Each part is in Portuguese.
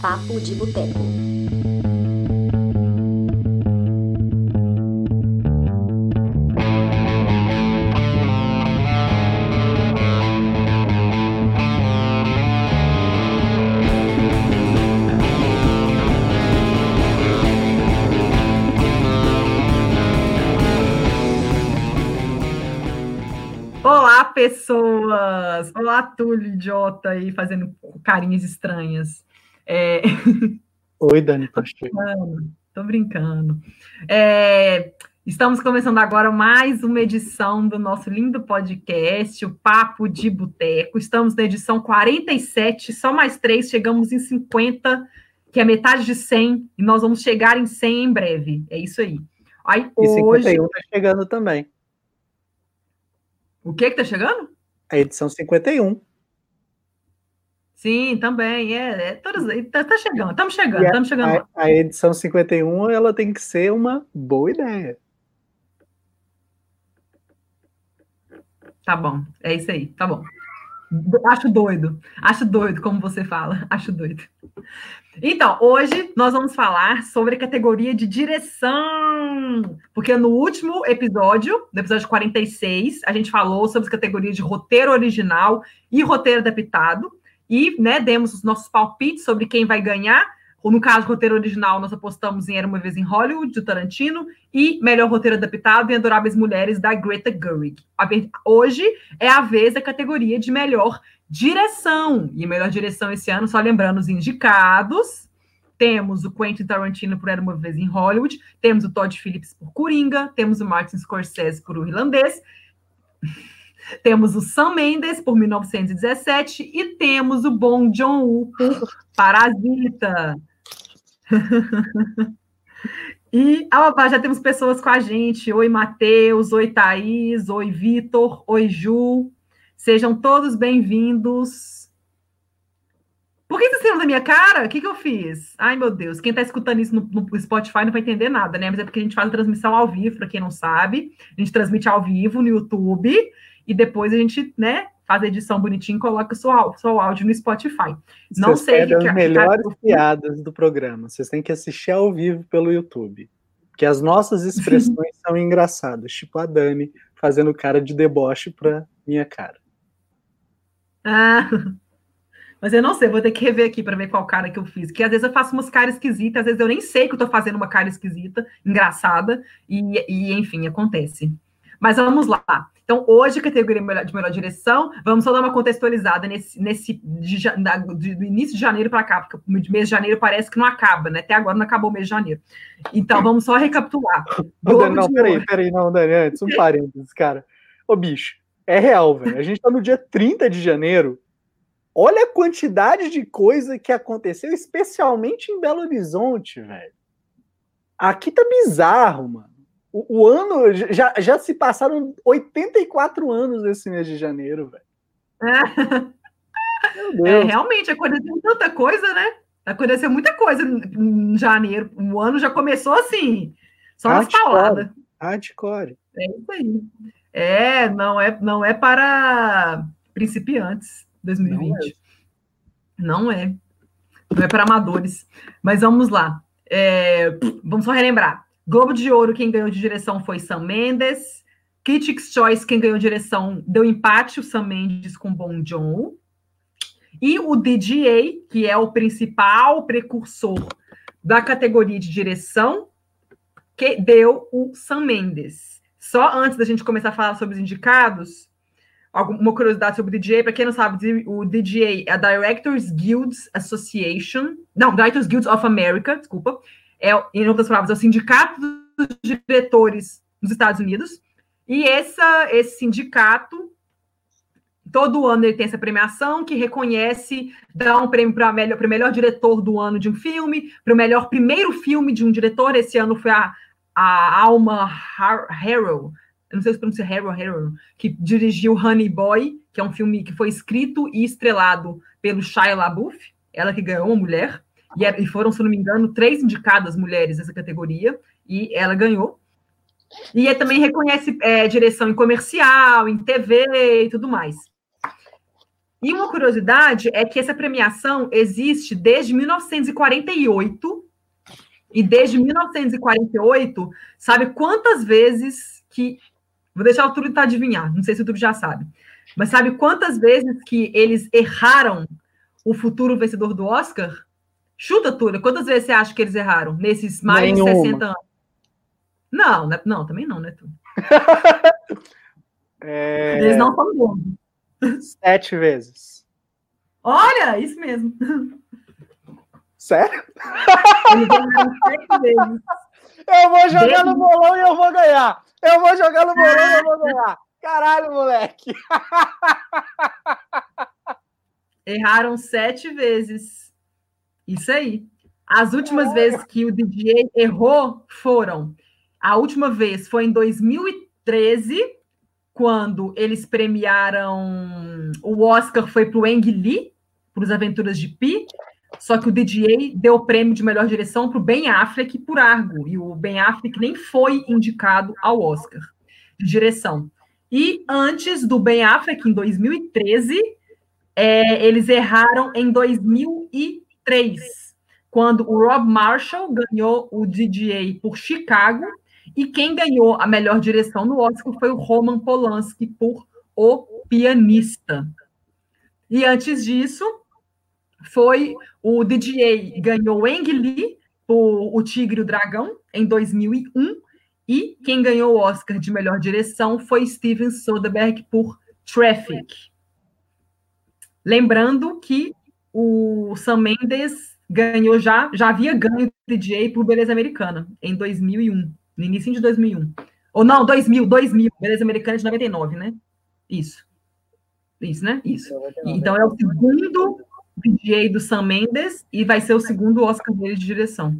Papo de Boteco. Olá, pessoas! Olá, Túlio, idiota aí, fazendo carinhas estranhas. Oi, Dani Tô Pacheco. brincando, tô brincando. É, Estamos começando agora mais uma edição do nosso lindo podcast, o Papo de Boteco. Estamos na edição 47, só mais três, chegamos em 50, que é metade de 100, e nós vamos chegar em 100 em breve. É isso aí. Aí E hoje. 51 tá chegando também. O que que tá chegando? A edição 51. Sim, também. É, é todas, tá, tá chegando, estamos chegando, estamos chegando. A, a edição 51 ela tem que ser uma boa ideia. Tá bom, é isso aí, tá bom. Acho doido, acho doido, como você fala, acho doido. Então, hoje nós vamos falar sobre a categoria de direção, porque no último episódio, no episódio 46, a gente falou sobre as categorias de roteiro original e roteiro adaptado, e né, demos os nossos palpites sobre quem vai ganhar. No caso, roteiro original, nós apostamos em Era Uma Vez em Hollywood, do Tarantino, e melhor roteiro adaptado em Adoráveis Mulheres, da Greta Gerwig. Hoje é a vez da categoria de melhor direção. E melhor direção esse ano, só lembrando os indicados, temos o Quentin Tarantino por Era Uma Vez em Hollywood, temos o Todd Phillips por Coringa, temos o Martin Scorsese por O Irlandês, temos o Sam Mendes por 1917 e temos o Bong Joon-ho por Parasita. E ah, já temos pessoas com a gente. Oi, Matheus. Oi, Thaís. Oi, Vitor. Oi, Ju. Sejam todos bem-vindos. Por que vocês riram da minha cara? O que, que eu fiz? Ai, meu Deus. Quem está escutando isso no, no Spotify não vai entender nada, né? Mas é porque a gente faz a transmissão ao vivo, para quem não sabe. A gente transmite ao vivo no YouTube e depois a gente, né, faz a edição bonitinha e coloca o seu, seu áudio no Spotify. Não Vocês sei o que que- as que- melhores que- piadas do programa. Vocês têm que assistir ao vivo pelo YouTube. Porque as nossas expressões são engraçadas. Tipo a Dani fazendo cara de deboche pra minha cara. Ah, mas eu não sei, vou ter que rever aqui para ver qual cara que eu fiz. Que às vezes eu faço umas caras esquisitas, às vezes eu nem sei que eu tô fazendo uma cara esquisita, engraçada, e, e, enfim, acontece. Mas vamos lá. Então, hoje, categoria de melhor direção, vamos só dar uma contextualizada nesse, nesse de de- do início de janeiro para cá, porque o mês de janeiro parece que não acaba, né? Até agora não acabou o mês de janeiro. Então, vamos só recapitular. Globo não, peraí, peraí, não, Dani, antes, um parênteses, cara. Ô, bicho, é real, velho. A gente tá no dia 30 de janeiro. Olha a quantidade de coisa que aconteceu, especialmente em Belo Horizonte, velho. Aqui tá bizarro, mano. O, o ano, já, já se passaram 84 anos esse mês de janeiro, velho. É, Deus. realmente, aconteceu tanta coisa, né? Aconteceu muita coisa em janeiro. O ano já começou assim, só nas pauladas. Hardcore. É isso aí. É, não é, não é para principiantes 2020. Não é. Não é para amadores. Mas vamos lá. É, vamos só relembrar. Globo de Ouro, quem ganhou de direção foi Sam Mendes. Critics' Choice, quem ganhou direção, deu empate o Sam Mendes com Bong Joon. E o DGA, que é o principal precursor da categoria de direção, que deu o Sam Mendes. Só antes da gente começar a falar sobre os indicados, alguma curiosidade sobre o DGA, para quem não sabe, o DGA é a Directors Guilds Association, não, Directors Guilds of America, desculpa, é, em outras palavras, é o sindicato dos diretores nos Estados Unidos, e essa, esse sindicato, todo ano ele tem essa premiação que reconhece, dá um prêmio para melhor, o melhor diretor do ano de um filme, para o melhor primeiro filme de um diretor, esse ano foi a, a Alma Har- Harrow, eu não sei se pronuncia Harrow, Harrow, que dirigiu Honey Boy, que é um filme que foi escrito e estrelado pelo Shia LaBeouf, ela que ganhou uma mulher, e, era- e foram, se não me engano, três indicadas mulheres nessa categoria, e ela ganhou. E ele também reconhece é, direção em comercial, em TV e tudo mais. E uma curiosidade é que essa premiação existe desde 1948. E desde 1948, sabe quantas vezes que. Vou deixar o Túlio tá adivinhar, não sei se o Túlio já sabe. Mas sabe quantas vezes que eles erraram o futuro vencedor do Oscar? Chuta, Túlio, quantas vezes você acha que eles erraram nesses mais Nenhuma. de 60 anos? Não, né? não, também não, né, Túlio? é... Eles não são bons. Sete vezes. Olha, isso mesmo. Sério? Eu vou jogar no bolão e eu vou ganhar. Eu vou jogar no bolão e eu vou ganhar. Caralho, moleque. Erraram sete vezes. Isso aí. As últimas é. vezes que o DJ errou foram. A última vez foi em 2013, quando eles premiaram. O Oscar foi para o Ang Lee, para os Aventuras de Pi. Só que o DJ deu o prêmio de melhor direção para o Ben Affleck por Argo. E o Ben Affleck nem foi indicado ao Oscar de direção. E antes do Ben Affleck, em 2013, é, eles erraram em 2003, quando o Rob Marshall ganhou o DJ por Chicago. E quem ganhou a melhor direção no Oscar foi o Roman Polanski por O Pianista. E antes disso, foi o DJ ganhou Ang Lee por O Tigre e o Dragão em 2001 e quem ganhou o Oscar de melhor direção foi Steven Soderbergh por Traffic. Lembrando que o Sam Mendes ganhou já, já havia ganho o DJ por Beleza Americana em 2001, no início de 2001. Ou não, 2000, 2000, Beleza Americana de 99, né? Isso. Isso, né? Isso. Então é o segundo DJ do Sam Mendes e vai ser o segundo Oscar dele de direção.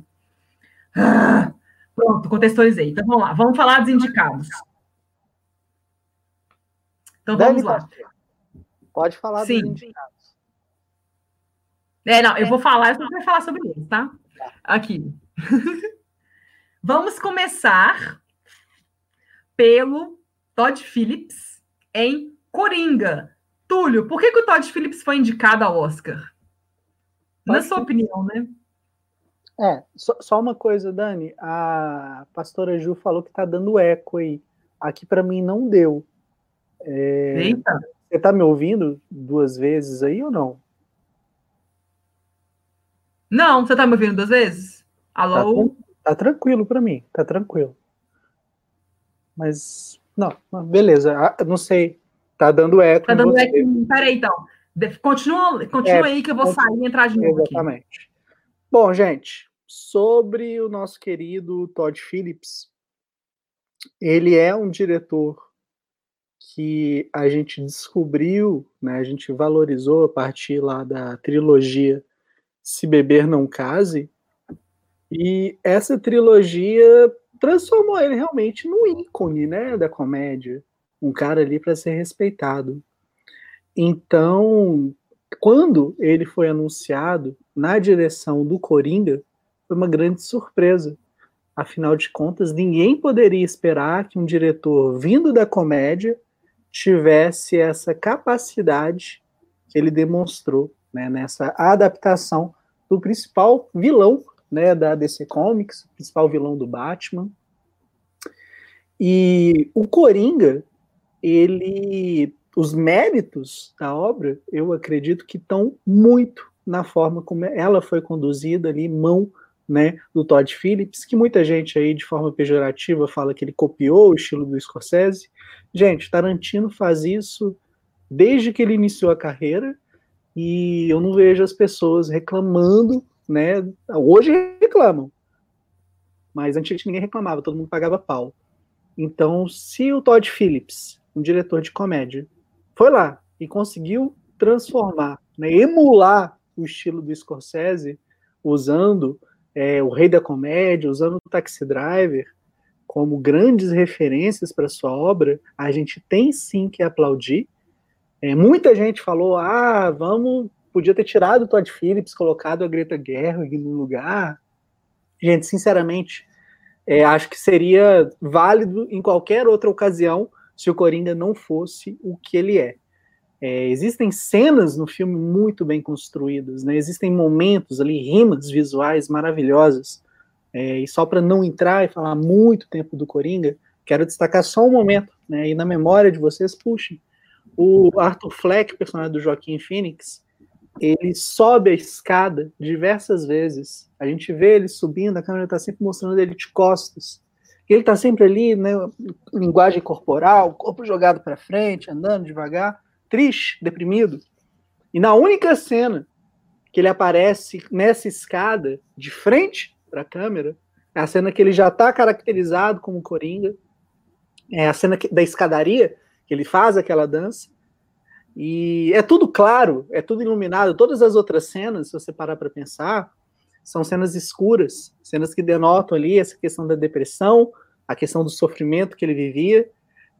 Ah, pronto, contextualizei. Então vamos lá, vamos falar dos indicados. Então vamos lá. Pode falar Sim. dos indicados. É, não, eu vou falar, eu vou falar sobre eles, tá? tá. Aqui. vamos começar pelo Todd Phillips em Coringa, Túlio, por que, que o Todd Phillips foi indicado ao Oscar? Na sua opinião, né? É, só, só, uma coisa, Dani. A pastora Ju falou que tá dando eco aí. Aqui para mim não deu. É, Eita. Você tá me ouvindo duas vezes aí ou não? Não, você tá me ouvindo duas vezes? Alô? Tá, tá tranquilo para mim, tá tranquilo. Mas, não, beleza. Não sei. Tá dando eco. Tá dando eco. Peraí, então. Continua, continua é, aí que eu vou sair e entrar de novo. Exatamente. Aqui. Bom, gente, sobre o nosso querido Todd Phillips, ele é um diretor que a gente descobriu, né, a gente valorizou a partir lá da trilogia Se Beber Não Case, e essa trilogia transformou ele realmente num ícone né, da comédia um cara ali para ser respeitado. Então, quando ele foi anunciado na direção do Coringa, foi uma grande surpresa. Afinal de contas, ninguém poderia esperar que um diretor vindo da comédia tivesse essa capacidade que ele demonstrou né, nessa adaptação do principal vilão né, da DC Comics, principal vilão do Batman. E o Coringa, ele os méritos da obra, eu acredito que estão muito na forma como ela foi conduzida ali, mão né, do Todd Phillips, que muita gente aí de forma pejorativa fala que ele copiou o estilo do Scorsese. Gente, Tarantino faz isso desde que ele iniciou a carreira e eu não vejo as pessoas reclamando, né? Hoje reclamam, mas antigamente ninguém reclamava, todo mundo pagava pau. Então, se o Todd Phillips um diretor de comédia, foi lá e conseguiu transformar, né, emular o estilo do Scorsese, usando é, o Rei da Comédia, usando o Taxi Driver como grandes referências para sua obra, a gente tem sim que aplaudir. É, muita gente falou: ah, vamos, podia ter tirado o Todd Phillips, colocado a Greta Gerwig no lugar. Gente, sinceramente, é, acho que seria válido em qualquer outra ocasião se o Coringa não fosse o que ele é. É, existem cenas no filme muito bem construídas, né? Existem momentos ali, rimas visuais maravilhosas. É, e só para não entrar e falar muito tempo do Coringa, quero destacar só um momento, né? E na memória de vocês, puxem. O Arthur Fleck, personagem do Joaquim Phoenix, ele sobe a escada diversas vezes. A gente vê ele subindo, a câmera está sempre mostrando ele de costas. Ele está sempre ali, né, linguagem corporal, corpo jogado para frente, andando devagar, triste, deprimido. E na única cena que ele aparece nessa escada, de frente para a câmera, é a cena que ele já está caracterizado como Coringa, é a cena da escadaria, que ele faz aquela dança, e é tudo claro, é tudo iluminado. Todas as outras cenas, se você parar para pensar, são cenas escuras, cenas que denotam ali essa questão da depressão, a questão do sofrimento que ele vivia.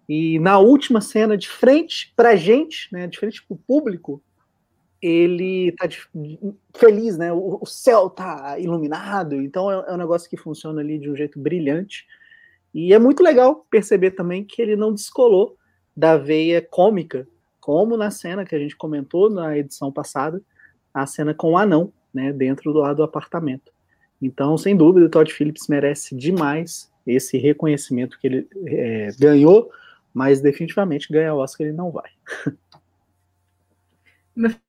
E na última cena, de frente para a gente, né, de frente para o público, ele está feliz, né? O, o céu está iluminado, então é, é um negócio que funciona ali de um jeito brilhante. E é muito legal perceber também que ele não descolou da veia cômica como na cena que a gente comentou na edição passada, a cena com o anão, né, dentro do lado do apartamento. Então, sem dúvida, o Todd Phillips merece demais esse reconhecimento que ele é, ganhou, mas definitivamente ganhar o Oscar ele não vai.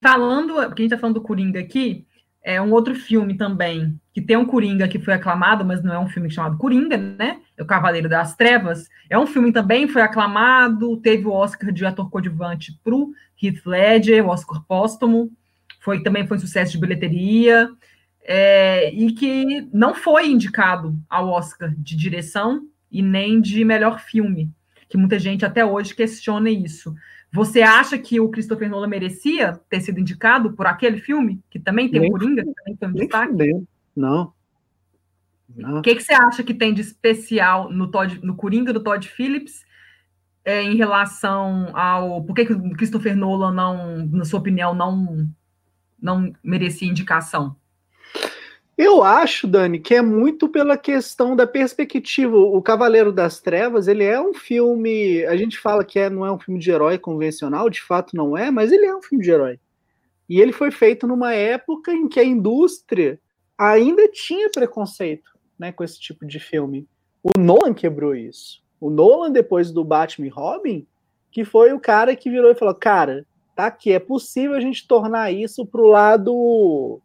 Falando, porque a gente está falando do Coringa aqui, é um outro filme também, que tem um Coringa que foi aclamado, mas não é um filme chamado Coringa, né? É o Cavaleiro das Trevas. É um filme também, foi aclamado, teve o Oscar de ator coadjuvante para o Heath Ledger, o Oscar póstumo. Foi, também foi um sucesso de bilheteria. É, e que não foi indicado ao Oscar de direção e nem de melhor filme, que muita gente até hoje questiona isso. Você acha que o Christopher Nolan merecia ter sido indicado por aquele filme, que também tem o Coringa, que também tem um destaque? Não. O que, que você acha que tem de especial no, Todd, no Coringa do Todd Phillips é, em relação ao. Por que, que o Christopher Nolan não, na sua opinião, não, não merecia indicação? Eu acho, Dani, que é muito pela questão da perspectiva. O Cavaleiro das Trevas, ele é um filme. A gente fala que é, não é um filme de herói convencional, de fato não é, mas ele é um filme de herói. E ele foi feito numa época em que a indústria ainda tinha preconceito né, com esse tipo de filme. O Nolan quebrou isso. O Nolan, depois do Batman e Robin, que foi o cara que virou e falou: Cara, tá aqui, é possível a gente tornar isso pro lado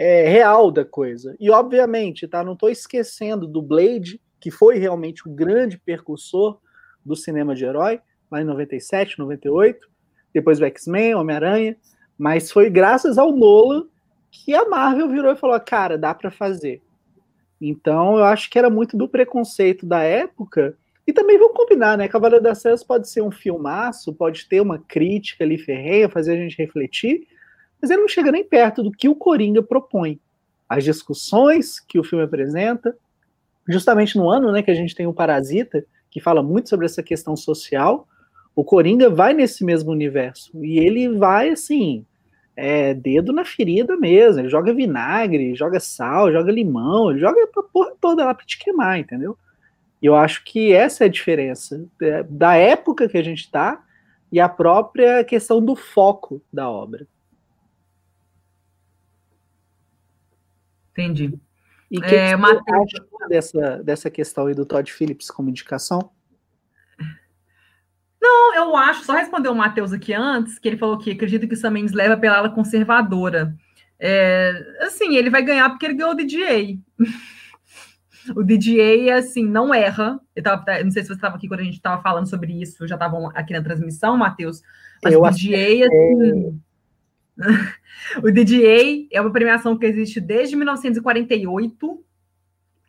é, real da coisa. E obviamente, tá? Não estou esquecendo do Blade, que foi realmente o grande percursor do cinema de herói, lá em 97, 98, depois do X-Men, Homem-Aranha, mas foi graças ao Nolan que a Marvel virou e falou: cara, dá para fazer. Então eu acho que era muito do preconceito da época. E também vamos combinar, né? Cavaleiro das Trevas pode ser um filmaço, pode ter uma crítica ali ferreia, fazer a gente refletir, mas ele não chega nem perto do que o Coringa propõe. As discussões que o filme apresenta, justamente no ano né, que a gente tem o Parasita, que fala muito sobre essa questão social, o Coringa vai nesse mesmo universo. E ele vai, assim, é, dedo na ferida mesmo. Ele joga vinagre, joga sal, joga limão, ele joga a porra toda lá pra te queimar, entendeu? E eu acho que essa é a diferença é, da época que a gente tá e a própria questão do foco da obra. Entendi. E o que, é, que você acha dessa, dessa questão aí do Todd Phillips como indicação? Não, eu acho, só responder o Matheus aqui antes, que ele falou que acredita que o Sam Mendes leva pela ala conservadora. É, assim, ele vai ganhar porque ele ganhou o DJ. o DJ, assim, não erra. Eu tava, não sei se você estava aqui quando a gente estava falando sobre isso, já estavam aqui na transmissão, Matheus. Mas eu o DJ, assim, o DJ é uma premiação que existe desde 1948,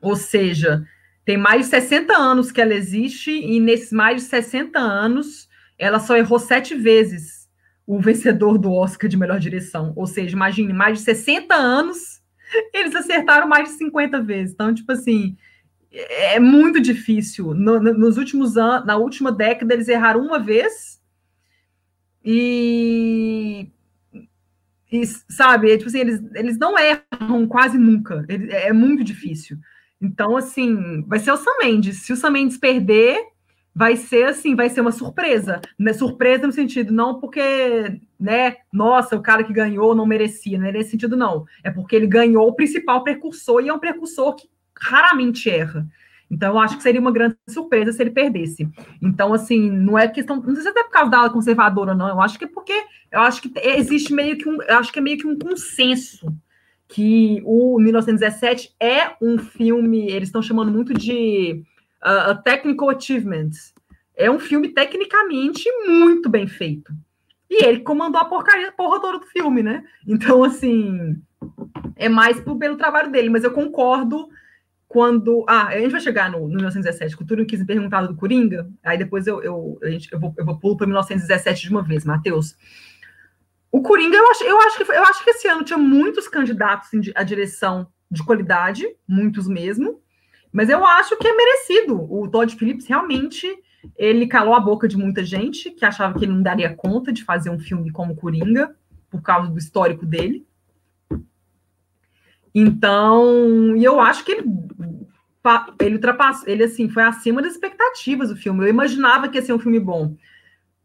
ou seja, tem mais de 60 anos que ela existe, e nesses mais de 60 anos, ela só errou sete vezes o vencedor do Oscar de melhor direção. Ou seja, imagine, mais de 60 anos, eles acertaram mais de 50 vezes. Então, tipo assim, é muito difícil. No, nos últimos anos, na última década, eles erraram uma vez. E e, sabe, é, tipo assim, eles, eles não erram quase nunca. é muito difícil. Então, assim, vai ser o Sam Mendes. Se o Sam Mendes perder, vai ser assim, vai ser uma surpresa. Né? Surpresa no sentido, não porque, né, nossa, o cara que ganhou não merecia, não é nesse sentido, não. É porque ele ganhou o principal precursor e é um precursor que raramente erra. Então, eu acho que seria uma grande surpresa se ele perdesse. Então, assim, não é questão. Não sei se é até por causa da ala conservadora, não. Eu acho que é porque eu acho que existe meio que um. Eu acho que é meio que um consenso que o 1917 é um filme. Eles estão chamando muito de uh, Technical Achievements. É um filme tecnicamente muito bem feito. E ele comandou a porcaria, porra toda do filme, né? Então, assim, é mais pelo trabalho dele, mas eu concordo quando. Ah, a gente vai chegar no, no 1917, que o Túlio quis perguntar do Coringa, aí depois eu, eu, a gente, eu, vou, eu vou pulo para 1917 de uma vez, Matheus. O Coringa, eu acho, eu, acho que, eu acho que esse ano tinha muitos candidatos à direção de qualidade, muitos mesmo, mas eu acho que é merecido. O Todd Phillips realmente ele calou a boca de muita gente que achava que ele não daria conta de fazer um filme como Coringa, por causa do histórico dele. Então, e eu acho que ele, ele ultrapassou, ele assim, foi acima das expectativas o filme. Eu imaginava que ia ser um filme bom,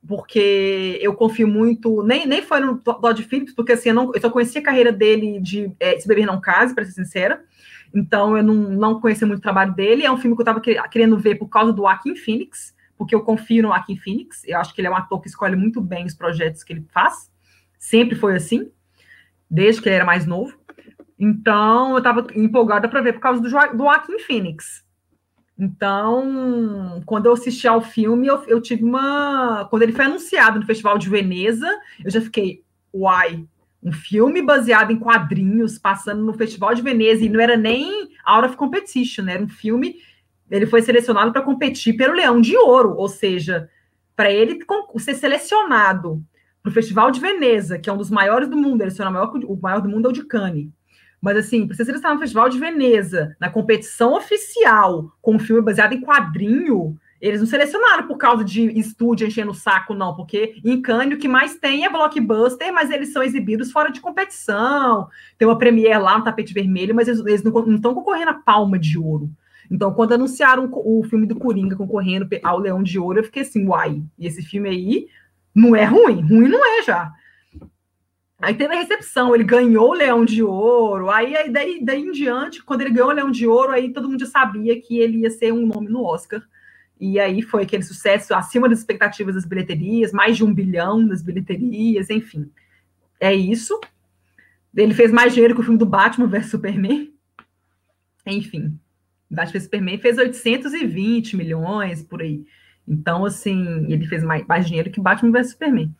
porque eu confio muito, nem, nem foi no Todd Phillips, porque assim, eu, não, eu só conhecia a carreira dele de é, Se Beber Não Case, para ser sincera, então eu não, não conhecia muito o trabalho dele. É um filme que eu estava querendo ver por causa do Joaquin Phoenix, porque eu confio no Joaquin Phoenix, eu acho que ele é um ator que escolhe muito bem os projetos que ele faz, sempre foi assim, desde que ele era mais novo. Então, eu estava empolgada para ver por causa do, do Joaquim Phoenix. Então, quando eu assisti ao filme, eu, eu, tive uma. Quando ele foi anunciado no Festival de Veneza, eu já fiquei, uai, um filme baseado em quadrinhos, passando no Festival de Veneza, e não era nem Out of Competition, era um filme. Ele foi selecionado para competir pelo Leão de Ouro, ou seja, para ele ser selecionado para o Festival de Veneza, que é um dos maiores do mundo, ele é o maior, o maior do mundo é o de Cannes mas, assim, para você estar no Festival de Veneza, na competição oficial, com um filme baseado em quadrinho, eles não selecionaram por causa de estúdio enchendo o saco, não, porque em Cannes o que mais tem é blockbuster, mas eles são exibidos fora de competição. Tem uma premiere lá no tapete vermelho, mas eles, eles não estão concorrendo a palma de ouro. Então, quando anunciaram o filme do Coringa concorrendo ao Leão de Ouro, eu fiquei assim, uai, e esse filme aí não é ruim, ruim não é já. Aí teve a recepção, ele ganhou o Leão de Ouro. Aí, aí daí, daí em diante, quando ele ganhou o Leão de Ouro, aí todo mundo já sabia que ele ia ser um nome no Oscar. E aí foi aquele sucesso acima das expectativas das bilheterias, mais de um bilhão das bilheterias, enfim. É isso. Ele fez mais dinheiro que o filme do Batman vs Superman. Enfim, Batman vs Superman fez 820 milhões por aí. Então, assim, ele fez mais, mais dinheiro que Batman vs Superman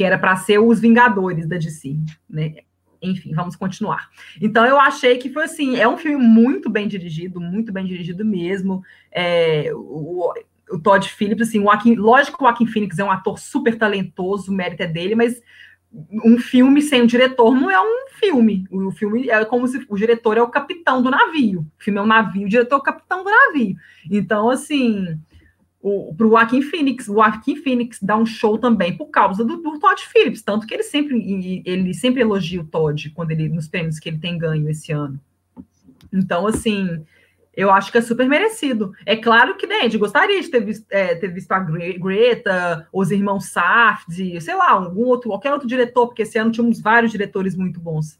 que era para ser os Vingadores da DC, né? Enfim, vamos continuar. Então, eu achei que foi assim: é um filme muito bem dirigido, muito bem dirigido mesmo. É, o, o Todd Phillips, assim, o Joaquin, lógico que o Joaquin Phoenix é um ator super talentoso, o mérito é dele, mas um filme sem o diretor não é um filme. O filme é como se o diretor é o capitão do navio. O filme é um navio, o diretor é o capitão do navio. Então, assim, o Joaquim Phoenix. O Joaquim Phoenix dá um show também por causa do, do, Todd Phillips, tanto que ele sempre ele sempre elogia o Todd quando ele nos prêmios que ele tem ganho esse ano. Então, assim, eu acho que é super merecido. É claro que, né, gostaria de ter visto, é, ter visto a Greta, os irmãos Safdie, sei lá, algum outro, qualquer outro diretor, porque esse ano tínhamos vários diretores muito bons.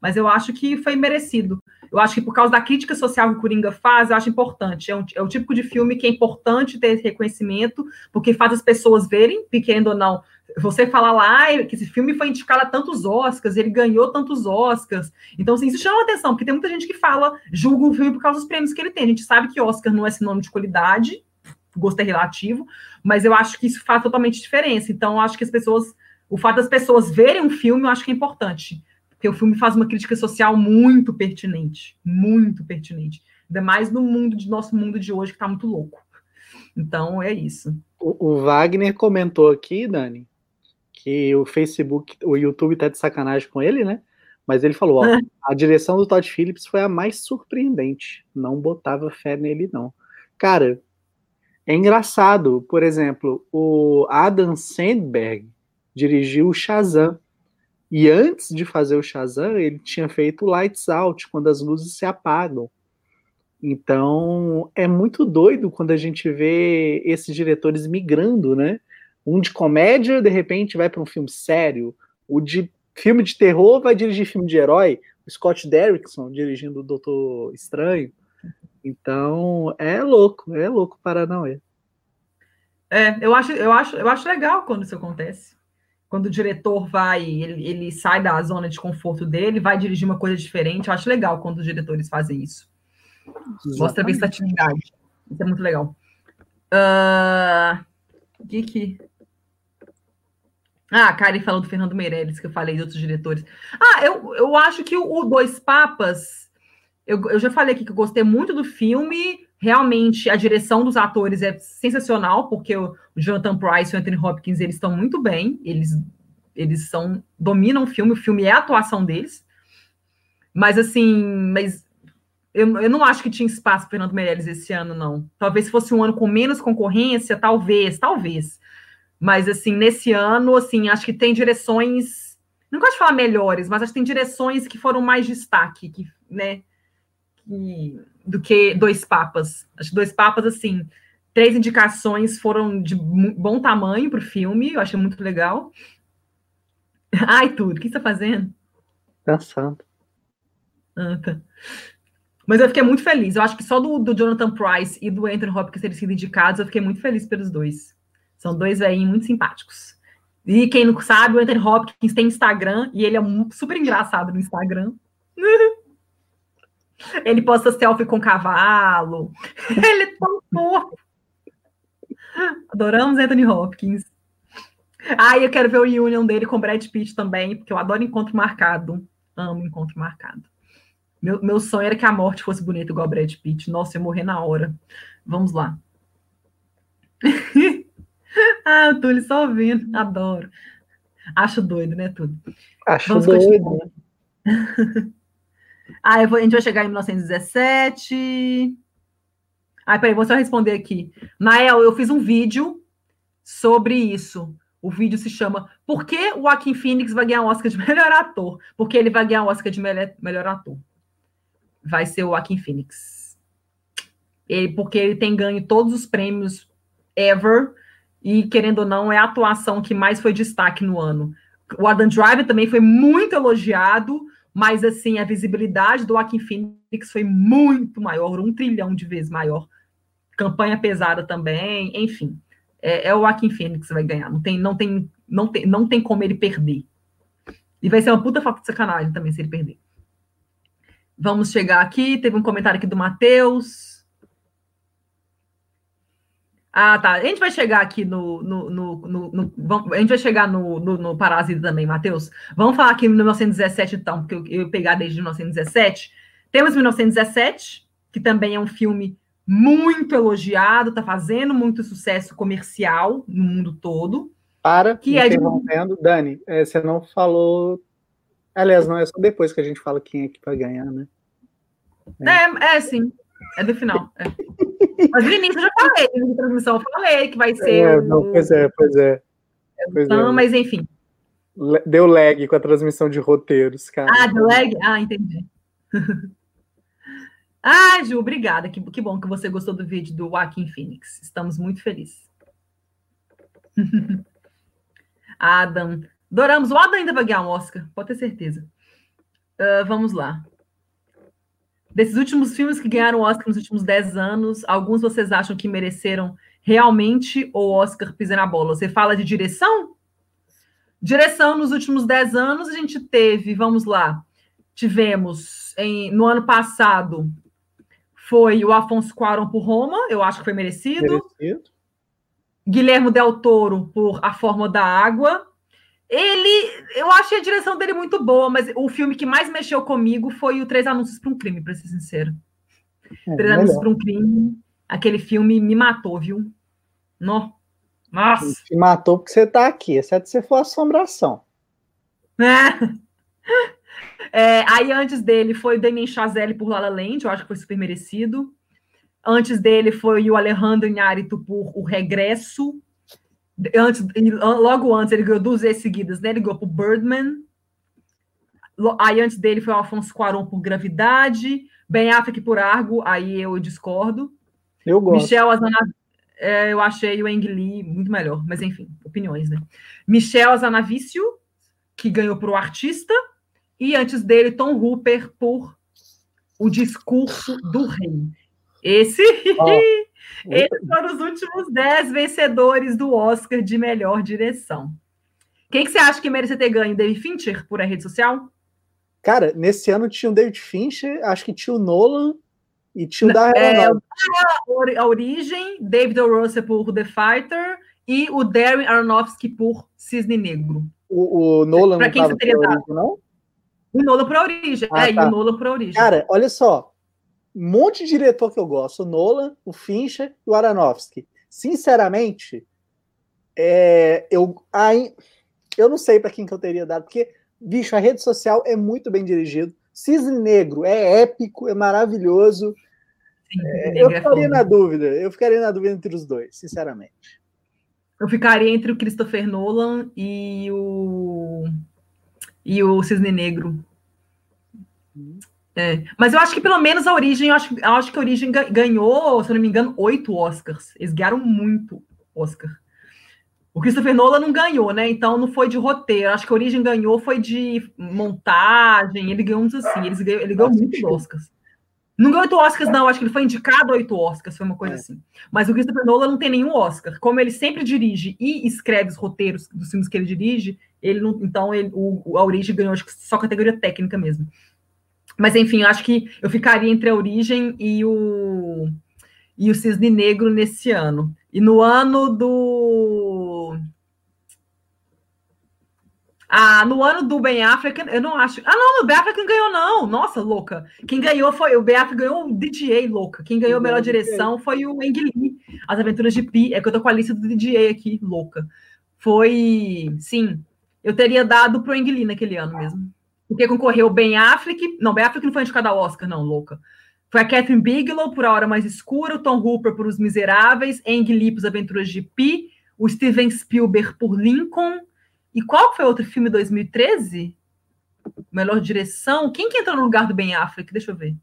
Mas eu acho que foi merecido. Eu acho que por causa da crítica social que o Coringa faz, eu acho importante. É, um, é o tipo de filme que é importante ter esse reconhecimento, porque faz as pessoas verem, pequeno ou não. Você fala lá que esse filme foi indicado a tantos Oscars, ele ganhou tantos Oscars. Então, assim, isso chama atenção, porque tem muita gente que fala, julga o filme por causa dos prêmios que ele tem. A gente sabe que Oscar não é sinônimo de qualidade, gosto é relativo, mas eu acho que isso faz totalmente diferença. Então, eu acho que as pessoas, o fato das pessoas verem um filme, eu acho que é importante porque o filme faz uma crítica social muito pertinente, muito pertinente. Ainda mais no mundo de nosso mundo de hoje que está muito louco. Então é isso. O, o, Wagner comentou aqui, Dani, que o Facebook, o YouTube tá de sacanagem com ele, né? Mas ele falou, ó, a direção do Todd Phillips foi a mais surpreendente. Não botava fé nele, não. Cara, é engraçado, por exemplo, o Adam Sandberg dirigiu o Shazam e antes de fazer o Shazam, ele tinha feito Lights Out, quando as luzes se apagam. Então, é muito doido quando a gente vê esses diretores migrando, né? Um de comédia, de repente, vai para um filme sério. O de filme de terror vai dirigir filme de herói. O Scott Derrickson dirigindo o Doutor Estranho. Então, é louco, é louco Paranauê. É, eu acho, eu acho, eu acho legal quando isso acontece. Quando o diretor vai, ele, ele sai da zona de conforto dele, vai dirigir uma coisa diferente. Eu acho legal quando os diretores fazem isso. Exatamente. Mostra versatilidade. Isso é muito legal. Uh, que que... Ah, a Karen falou do Fernando Meirelles, que eu falei de outros diretores. Ah, eu, eu acho que o, o Dois Papas, eu, eu já falei aqui que eu gostei muito do filme. Realmente, a direção dos atores é sensacional, porque o, Jonathan Price e o Anthony Hopkins, eles estão muito bem. Eles, eles são dominam o filme, o filme é a atuação deles. Mas, assim, mas eu, eu não acho que tinha espaço para Fernando Meirelles esse ano, não. Talvez fosse um ano com menos concorrência, talvez, talvez. Mas, assim, nesse ano, assim, acho que tem direções, não gosto de falar melhores, mas acho que tem direções que foram mais destaque, que, né, que, do que Dois Papas. Acho que Dois Papas, assim, três indicações foram de bom tamanho para o filme, eu achei muito legal. Ai, tudo, o que você está fazendo? Pensando. Ah, tá. Mas eu fiquei muito feliz. Eu acho que só do, do Jonathan Price e do Anthony Hopkins terem sido indicados, eu fiquei muito feliz pelos dois. São dois velhinhos muito simpáticos. E quem não sabe, o Anthony Hopkins tem Instagram e ele é super engraçado no Instagram. ele posta selfie com cavalo. Ele é tão fofo. Adoramos Anthony Hopkins. Ah, eu quero ver o reunion dele com Brad Pitt também, porque eu adoro encontro marcado. Amo encontro marcado. Meu, meu sonho era que a morte fosse bonita igual Brad Pitt. Nossa, eu morrer na hora. Vamos lá. ah, o Túlio só ouvindo. Adoro. Acho doido, né, Túlio? Acho Vamos doido. Ah, vou, a gente vai chegar em 1917. Ah, peraí, vou só responder aqui. Nael, eu fiz um vídeo sobre isso. O vídeo se chama Por que o Joaquim Phoenix vai ganhar um Oscar de melhor ator? Porque ele vai ganhar um Oscar de melhor, melhor ator vai ser o Joaquim Phoenix. Ele, porque ele tem ganho todos os prêmios ever, e querendo ou não, é a atuação que mais foi destaque no ano. O Adam Driver também foi muito elogiado, mas assim, a visibilidade do Joaquim Phoenix foi muito maior, um trilhão de vezes maior. Campanha pesada também, enfim. É, é o Joaquim Phoenix que vai ganhar. Não tem, não, tem, não, tem, não tem como ele perder. E vai ser uma puta falta de sacanagem também se ele perder. Vamos chegar aqui. Teve um comentário aqui do Matheus. Ah, tá. A gente vai chegar aqui no. no, no, no, no a gente vai chegar no, no, no Parasita também, Matheus. Vamos falar aqui no 1917, então, porque eu, eu pegar desde 1917. Temos 1917, que também é um filme muito elogiado, está fazendo muito sucesso comercial no mundo todo. Para, que é de... Dani, é, você não falou Aliás, não é só depois que a gente fala quem é que vai ganhar, né? É, é, é sim. É do final. É. Mas no início eu já falei, na transmissão eu falei que vai ser. É, não. Pois é, pois é. Pois então, é. Mas enfim. Deu lag com a transmissão de roteiros, cara. Ah, deu lag? Ah, entendi. ah, Ju, obrigada. Que, que bom que você gostou do vídeo do Joaquim Phoenix. Estamos muito felizes. Adam, Adoramos. O Adam ainda vai ganhar um Oscar, pode ter certeza. Uh, vamos lá. Desses últimos filmes que ganharam Oscar nos últimos 10 anos, alguns vocês acham que mereceram realmente o Oscar pisar na bola? Você fala de direção? Direção nos últimos 10 anos, a gente teve, vamos lá, tivemos em, no ano passado foi o Afonso Cuarón por Roma, eu acho que foi merecido. merecido. Guilherme Del Toro por A Forma da Água, ele, eu achei a direção dele muito boa, mas o filme que mais mexeu comigo foi o Três Anúncios para um Crime, para ser sincero. É, Três Anúncios para um Crime, aquele filme me matou, viu? No. Nossa! Te matou porque você tá aqui, exceto se for assombração. É. é. aí antes dele foi o Damien Chazelle por La La Land, eu acho que foi super merecido. Antes dele foi o Alejandro Inharito por O Regresso, Antes, logo antes, ele ganhou duas vezes seguidas, né? Ele ganhou pro Birdman. aí antes dele foi o Alfonso Cuarón por Gravidade, Ben Affleck por Argo, aí eu discordo. Eu gosto. Michel Azanav... É, eu achei o Ang Lee muito melhor, mas enfim, opiniões, né? Michel Azanavício, que ganhou por O Artista, e antes dele, Tom Hooper por O Discurso do Rei. Esse, oh, esses foram os últimos dez vencedores do Oscar de melhor direção. Quem que você acha que merecia ter ganho? David Fincher por a rede social? Cara, nesse ano tinha o David Fincher, acho que tinha o Nolan e tinha o Darren é, A Origem, David O. Russell por The Fighter e o Darren Aronofsky por Cisne Negro. O, o Nolan pra quem não teria dado? não? O Nolan por Origem. Ah, é, tá. e o Nolan por Origem. Cara, olha só. Um monte de diretor que eu gosto. O Nolan, o Fincher e o Aronofsky. Sinceramente, é, eu, aí, eu não sei para quem que eu teria dado, porque bicho, a rede social é muito bem dirigido. Cisne Negro é épico, é maravilhoso. É, eu é ficaria na dúvida, eu ficaria na dúvida entre os dois, sinceramente. Eu ficaria entre o Christopher Nolan e o e o Cisne Negro. É. Mas eu acho que pelo menos a Origem, eu acho, eu acho que a Origem ganhou, se eu não me engano, oito Oscars. Eles ganharam muito Oscar. O Christopher Nolan não ganhou, né? Então não foi de roteiro. Acho que a Origem ganhou foi de montagem. Ele ganhou uns assim. Ele ganhou, ele ganhou muitos Oscars. Não ganhou oito Oscars, não. Acho que ele foi indicado a oito Oscars. Foi uma coisa é. assim. Mas o Christopher Nolan não tem nenhum Oscar. Como ele sempre dirige e escreve os roteiros dos filmes que ele dirige, ele não. Então ele, o, a Origem ganhou acho que só categoria técnica mesmo. Mas enfim, acho que eu ficaria entre a Origem e o e o Cisne Negro nesse ano. E no ano do. Ah, no ano do Ben Affleck, eu não acho. Ah, não, o Ben Affleck não ganhou, não. Nossa, louca. Quem ganhou foi. O Ben Affleck ganhou o DJ, louca. Quem ganhou a melhor direção foi o Ang Lee, As Aventuras de Pi. É que eu tô com a lista do DJ aqui, louca. Foi. Sim. Eu teria dado pro Ang Lee naquele ano mesmo. Porque concorreu o Ben Affleck. Não, Ben Affleck não foi indicado ao Oscar, não, louca. Foi a Catherine Bigelow por A Hora Mais Escura, o Tom Hooper por Os Miseráveis, Ang Lee por As Aventuras de Pi, o Steven Spielberg por Lincoln. E qual foi outro filme 2013? Melhor direção? Quem que entrou no lugar do Ben Affleck? Deixa eu ver.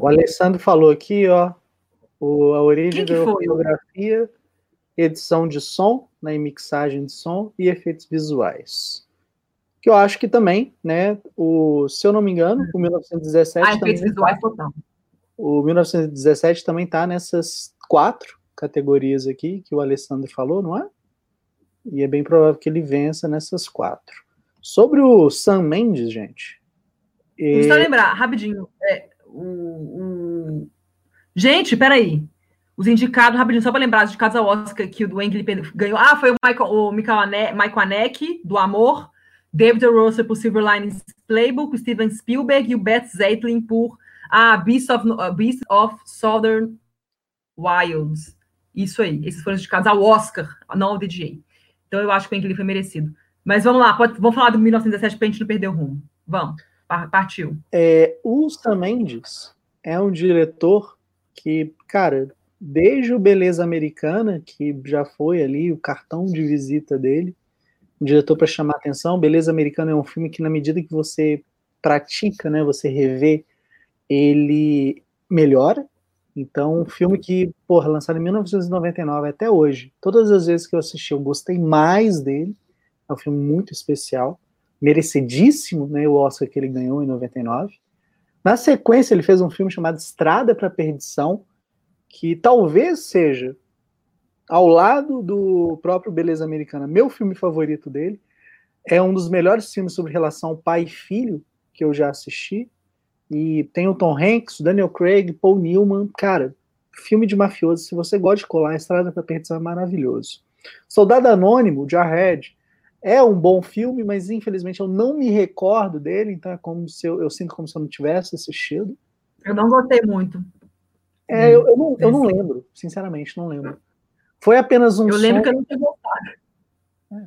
O Alessandro falou aqui, ó, o, a origem da fotografia, edição de som, né, mixagem de som e efeitos visuais que eu acho que também, né, o, se eu não me engano, o 1917 ah, também visuais total. O 1917 também está nessas quatro categorias aqui que o Alessandro falou, não é? E é bem provável que ele vença nessas quatro. Sobre o Sam Mendes, gente. E... Só lembrar, rapidinho. É, o, o... Gente, peraí. Os indicados, rapidinho, só para lembrar, os indicados ao Oscar que o do Ang ganhou. Ah, foi o Michael, o Michael Ane, Michael do Amor. David Russell por Silver Linings Playbook, Steven Spielberg e o Beth Zeitlin por a Beast of, uh, Beast of Southern Wilds. Isso aí, esses foram indicados ao Oscar, não ao DJ. Então eu acho que o Ang foi merecido. Mas vamos lá, pode, vamos falar do 1917 para a gente não perder o rumo. Vamos, partiu. É, o Sam Mendes é um diretor que, cara, desde o Beleza Americana, que já foi ali o cartão de visita dele, diretor para chamar atenção. Beleza Americana é um filme que, na medida que você pratica, né, você revê, ele melhora. Então, um filme que, porra, lançado em 1999 até hoje, todas as vezes que eu assisti, eu gostei mais dele. É um filme muito especial, merecidíssimo, né, o Oscar que ele ganhou em 99. Na sequência, ele fez um filme chamado Estrada para a Perdição, que talvez seja ao lado do próprio Beleza Americana, meu filme favorito dele. É um dos melhores filmes sobre relação pai e filho que eu já assisti. E tem o Tom Hanks, Daniel Craig, Paul Newman. Cara, filme de mafioso. Se você gosta de colar, Estrada para Perdição é maravilhoso. Soldado Anônimo, Jarhead, é um bom filme, mas infelizmente eu não me recordo dele, então é como se eu, eu sinto como se eu não tivesse assistido. Eu não gostei muito. É, eu, eu, não, eu não lembro, sinceramente, não lembro. Foi apenas um. Eu lembro som... que eu não tinha gostado. É.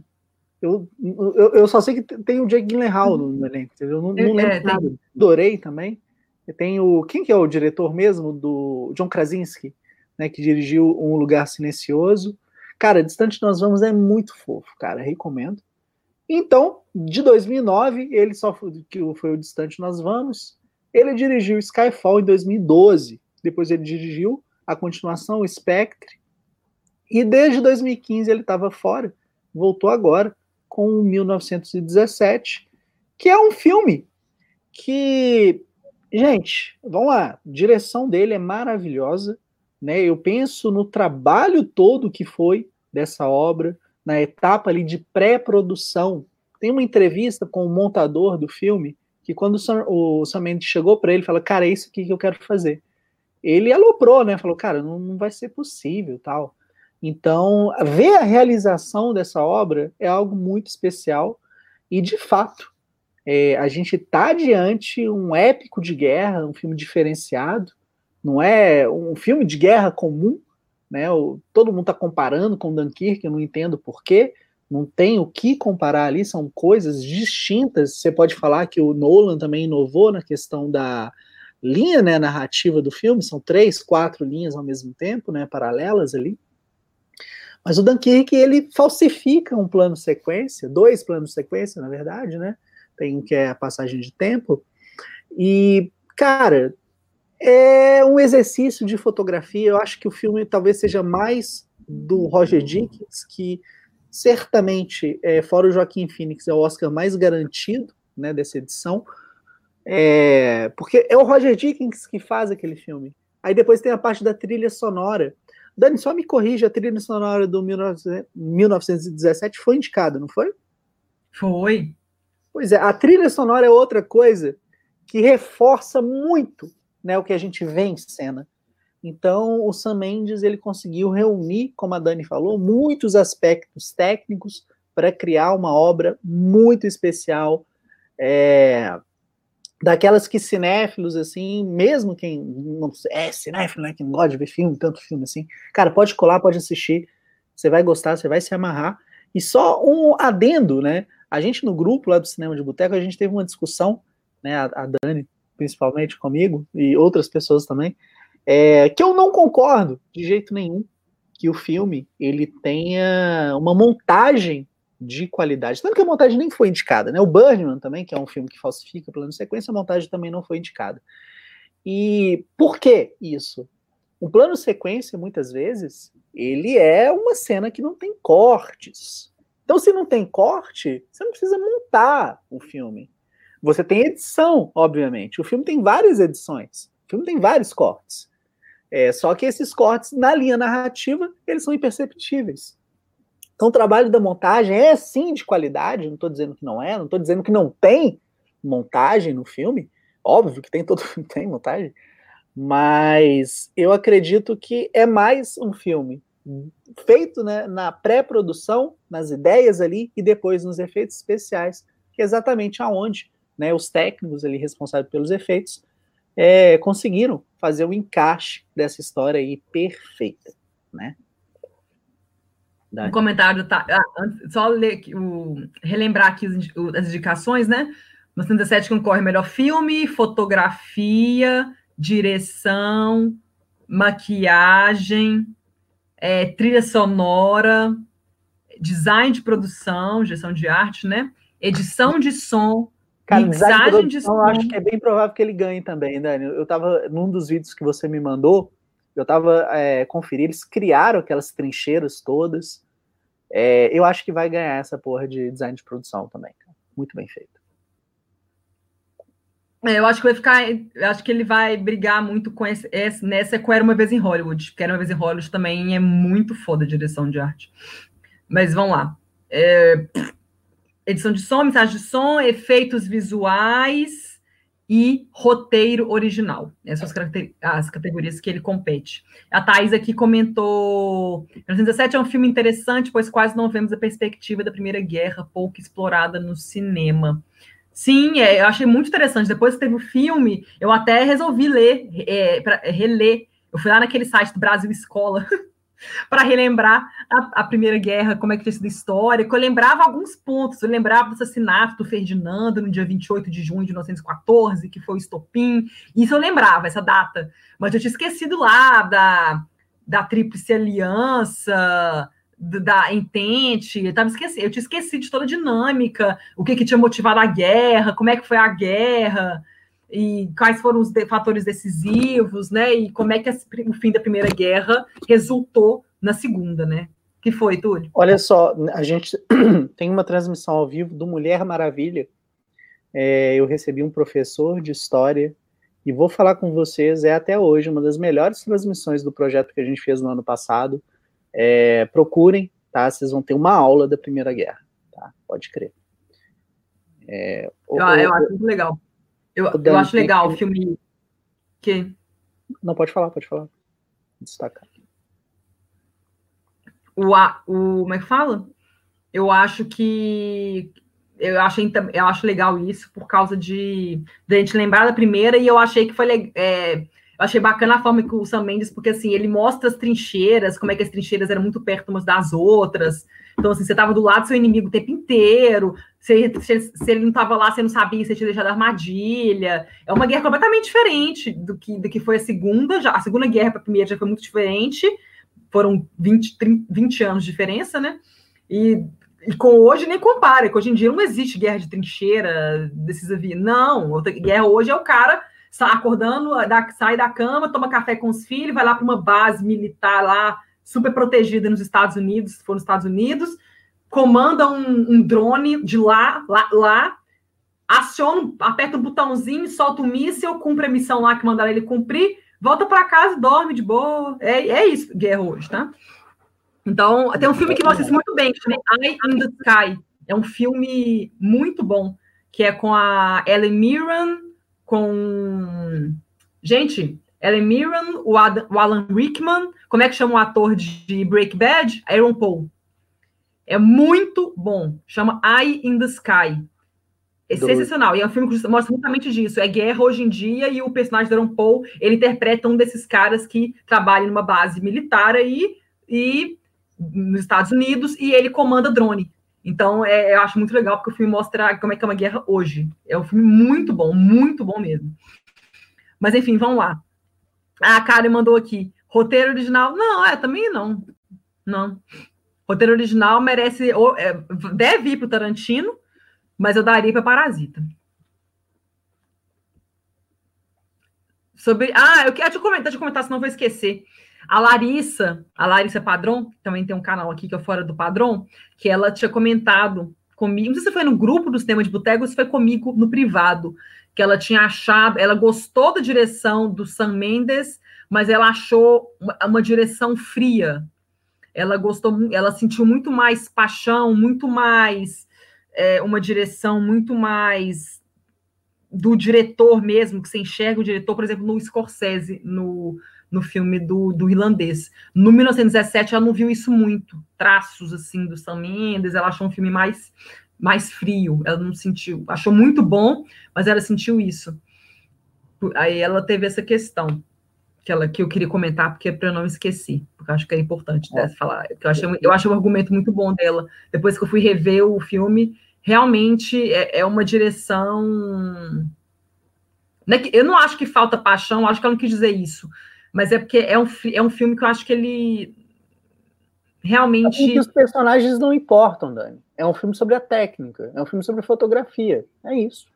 Eu, eu, eu, só sei que tem o Jake Gyllenhaal no, no elenco, eu não, não lembro é, nada. Tem... Adorei também. Tem o. Quem que é o diretor mesmo? Do John Krasinski, né? Que dirigiu Um Lugar Silencioso. Cara, Distante Nós Vamos é muito fofo, cara, recomendo. Então, de 2009, ele só foi, que foi o Distante Nós Vamos. Ele dirigiu Skyfall em 2012. Depois ele dirigiu a continuação, o Spectre. E desde 2015 ele estava fora. Voltou agora com 1917, que é um filme que, gente, vamos lá, a direção dele é maravilhosa, né? Eu penso no trabalho todo que foi dessa obra, na etapa ali de pré-produção. Tem uma entrevista com o montador do filme que quando o Sam Mendes chegou para ele, falou: "Cara, é isso aqui que eu quero fazer". Ele aloprou, né? Falou: "Cara, não, não vai ser possível, tal". Então, ver a realização dessa obra é algo muito especial e, de fato, é, a gente está diante um épico de guerra, um filme diferenciado, não é um filme de guerra comum, né? O, todo mundo está comparando com Dunkirk, eu não entendo porquê, não tem o que comparar ali, são coisas distintas. Você pode falar que o Nolan também inovou na questão da linha né, narrativa do filme, são três, quatro linhas ao mesmo tempo, né, paralelas ali. Mas o Dunkirk, ele falsifica um plano sequência, dois planos sequência, na verdade, né? Tem um que é a passagem de tempo. E, cara, é um exercício de fotografia. Eu acho que o filme talvez seja mais do Roger Dickens, que certamente, é, fora o Joaquim Phoenix, é o Oscar mais garantido né, dessa edição. É, porque é o Roger Dickens que faz aquele filme. Aí depois tem a parte da trilha sonora, Dani, só me corrija, a trilha sonora do 1917 foi indicada, não foi? Foi. Pois é, a trilha sonora é outra coisa que reforça muito né, o que a gente vê em cena. Então, o Sam Mendes ele conseguiu reunir, como a Dani falou, muitos aspectos técnicos para criar uma obra muito especial, é, daquelas que cinéfilos, assim, mesmo quem não é cinéfilo, né, que não gosta de ver filme, tanto filme assim, cara, pode colar, pode assistir, você vai gostar, você vai se amarrar. E só um adendo, né? A gente no grupo lá do Cinema de Boteco, a gente teve uma discussão, né, a, a Dani, principalmente comigo, e outras pessoas também, é, que eu não concordo de jeito nenhum que o filme ele tenha uma montagem de qualidade. Tanto que a montagem nem foi indicada, né? O Birdman também, que é um filme que falsifica plano de sequência, a montagem também não foi indicada. E por que isso? O plano sequência, muitas vezes, ele é uma cena que não tem cortes. Então, se não tem corte, você não precisa montar o filme. Você tem edição, obviamente. O filme tem várias edições. O filme tem vários cortes. É, só que esses cortes, na linha narrativa, eles são imperceptíveis. Então, o trabalho da montagem é sim de qualidade, não estou dizendo que não é, não estou dizendo que não tem montagem no filme, óbvio que tem, todo filme tem montagem, mas eu acredito que é mais um filme feito né, na pré-produção, nas ideias ali, e depois nos efeitos especiais, que é exatamente aonde né, os técnicos ali responsáveis pelos efeitos é, conseguiram fazer o encaixe dessa história aí perfeita, né? Um comentário, tá, ah, só ler, o, relembrar aqui as indicações, né? No 77 concorre melhor filme, fotografia, direção, maquiagem, é, trilha sonora, design de produção, gestão de arte, né? Edição de som, Cara, mixagem de, de som. Eu acho que é bem provável que ele ganhe também, Dani. Eu estava num dos vídeos que você me mandou, eu estava é, conferindo, eles criaram aquelas trincheiras todas. É, eu acho que vai ganhar essa porra de design de produção também. Muito bem feito. É, eu acho que vai ficar. acho que ele vai brigar muito com esse, esse, nessa com Era uma vez em Hollywood. Que Era uma vez em Hollywood também é muito foda a direção de arte. Mas vamos lá. É, edição de som, mensagem de som, efeitos visuais e roteiro original. Essas são as, categorias que ele compete. A Thais aqui comentou: 1917 é um filme interessante, pois quase não vemos a perspectiva da Primeira Guerra, pouco explorada no cinema. Sim, é, eu achei muito interessante. Depois que teve o filme, eu até resolvi ler, é, para reler. Eu fui lá naquele site do Brasil Escola para relembrar a, a, Primeira Guerra, como é que tinha sido histórico. Eu lembrava alguns pontos, eu lembrava do assassinato do Ferdinando no dia 28 de junho de 1914, que foi o estopim. Isso eu lembrava, essa data. Mas eu tinha esquecido lá da, da Tríplice Aliança, da Entente, eu, tava esqueci, eu tinha esquecido de toda a dinâmica, o que, que tinha motivado a guerra, como é que foi a guerra, e quais foram os de, fatores decisivos, né? E como é que o fim da Primeira Guerra resultou na Segunda, né? Que foi, Túlio? Olha só, a gente tem uma transmissão ao vivo do Mulher Maravilha. É, eu recebi um professor de história e vou falar com vocês, é até hoje uma das melhores transmissões do projeto que a gente fez no ano passado. É, procurem, tá? Vocês vão ter uma aula da Primeira Guerra, tá? Pode crer. É, o, eu, eu acho muito legal. Eu, eu acho legal o filme que. Não, pode falar, pode falar. Destacar. O, o, como é que fala? Eu acho que eu achei eu acho legal isso por causa de, de a gente lembrar da primeira e eu achei que foi é, eu achei bacana a forma que o Sam Mendes porque assim ele mostra as trincheiras como é que as trincheiras eram muito perto umas das outras então assim você estava do lado do seu inimigo o tempo inteiro se, se, se ele não estava lá você não sabia se tinha deixado a armadilha. É uma guerra completamente diferente do que do que foi a segunda já a segunda guerra para a primeira já foi muito diferente. Foram 20, 30, 20 anos de diferença né? E e com hoje nem compara, que hoje em dia não existe guerra de trincheira, desses aviões. Não, outra guerra hoje é o cara acordando, sai da cama, toma café com os filhos, vai lá para uma base militar lá, super protegida nos Estados Unidos, for nos Estados Unidos, comanda um, um drone de lá, lá, lá, aciona, aperta um botãozinho, solta um míssil, cumpre a missão lá que mandaram ele cumprir, volta para casa, dorme de boa. É, é isso, guerra hoje, tá? Então, tem um filme que mostra isso muito bem, que chama Eye in the Sky. É um filme muito bom, que é com a Ellen Mirren, com... Gente, Ellen Mirren, o, Adam, o Alan Rickman, como é que chama o ator de Break Bad? Aaron Paul. É muito bom. Chama Eye in the Sky. É sensacional. E é um filme que mostra justamente disso. É guerra hoje em dia e o personagem de Aaron Paul, ele interpreta um desses caras que trabalha numa base militar aí e nos Estados Unidos e ele comanda drone. Então, é, eu acho muito legal porque o filme mostra como é que é uma guerra hoje. É um filme muito bom, muito bom mesmo. Mas, enfim, vamos lá. A Karen mandou aqui. Roteiro original? Não, é, também não. Não. Roteiro original merece. É, deve ir para o Tarantino, mas eu daria para Parasita. Sobre. Ah, eu quero te comentar, te comentar, senão vou esquecer. A Larissa, a Larissa Padrão, também tem um canal aqui que é Fora do Padrão, que ela tinha comentado comigo, não sei se foi no grupo dos temas de boteco ou se foi comigo no privado, que ela tinha achado, ela gostou da direção do Sam Mendes, mas ela achou uma, direção fria. Ela gostou, ela sentiu muito mais paixão, muito mais é, uma direção muito mais do diretor mesmo, que você enxerga o diretor, por exemplo, no Scorsese, no no filme do, do irlandês. No 1917, ela não viu isso muito, traços assim do Sam Mendes, ela achou um filme mais mais frio, ela não sentiu, achou muito bom, mas ela sentiu isso. Aí ela teve essa questão que ela que eu queria comentar porque para eu não esquecer, porque eu acho que é importante né, falar. Eu achei, eu achei um argumento muito bom dela. Depois que eu fui rever o filme, realmente é, é uma direção. Né, eu não acho que falta paixão, acho que ela não quis dizer isso, mas é porque é um, é um filme que eu acho que ele realmente. É que os personagens não importam, Dani. É um filme sobre a técnica, é um filme sobre fotografia. É isso.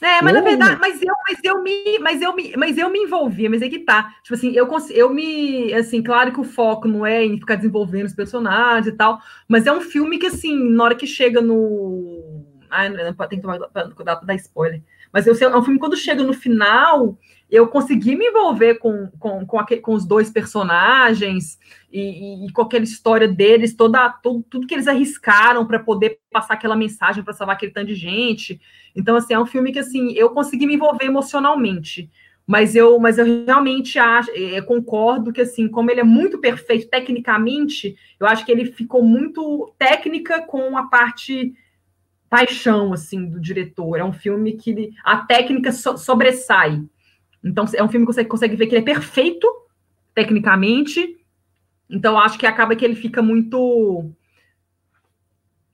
É, mas na verdade, mas eu, mas eu me, mas eu me, mas eu me envolvia, mas é que tá. Tipo assim, eu eu me, assim, claro que o foco não é em ficar desenvolvendo os personagens e tal, mas é um filme que assim, na hora que chega no, ai, tem que tomar cuidado para dar spoiler. Mas eu sei, é um filme quando chega no final, eu consegui me envolver com, com, com, aquele, com os dois personagens e, e, com aquela história deles, toda, tudo, tudo que eles arriscaram para poder passar aquela mensagem para salvar aquele tanto de gente. Então, assim, é um filme que assim, eu consegui me envolver emocionalmente. Mas eu, mas eu realmente acho, eu é, concordo que assim, como ele é muito perfeito tecnicamente, eu acho que ele ficou muito técnica com a parte paixão assim do diretor. É um filme que a técnica so, sobressai. Então, é um filme que você consegue ver que ele é perfeito, tecnicamente. Então, acho que acaba que ele fica muito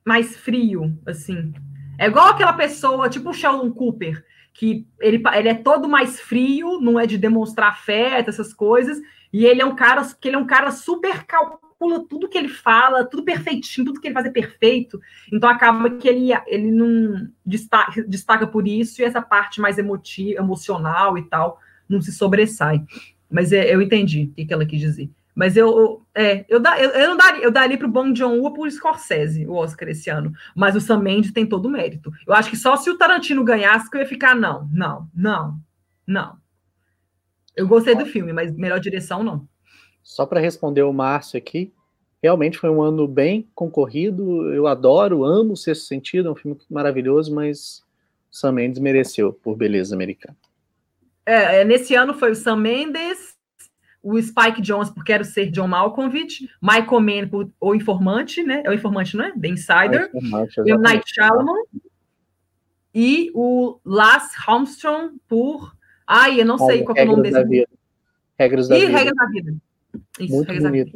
mais frio, assim. É igual aquela pessoa, tipo o Sheldon Cooper, que ele, ele é todo mais frio, não é de demonstrar afeto, essas coisas, e ele é um cara que ele é um cara super calculado manipula tudo que ele fala, tudo perfeitinho, tudo que ele faz é perfeito. Então acaba que ele, ele não destaca, destaca por isso e essa parte mais emotiva, emocional e tal não se sobressai. Mas é, eu entendi o que, ela quis dizer. Mas eu, é, eu, eu, eu não daria, eu daria para o Bong Joon-ho por Scorsese, o Oscar esse ano. Mas o Sam Mendes tem todo o mérito. Eu acho que só se o Tarantino ganhasse que eu ia ficar, não, não, não, não. Eu gostei do filme, mas melhor direção, não. Só para responder o Márcio aqui, realmente foi um ano bem concorrido. Eu adoro, amo o Sexto Sentido, é um filme maravilhoso, mas Sam Mendes mereceu por beleza americana. É, é nesse ano foi o Sam Mendes, o Spike Jones por Quero Ser John Malkovich, Michael Mann por O Informante, né? É o Informante, não é? The Insider. É o Night Shyamalan. E o Lars Armstrong por... Ai, eu não sei qual é o nome desse. Vida. Regras da e Vida. Regras da Vida. Isso, Muito bonito, da Vida.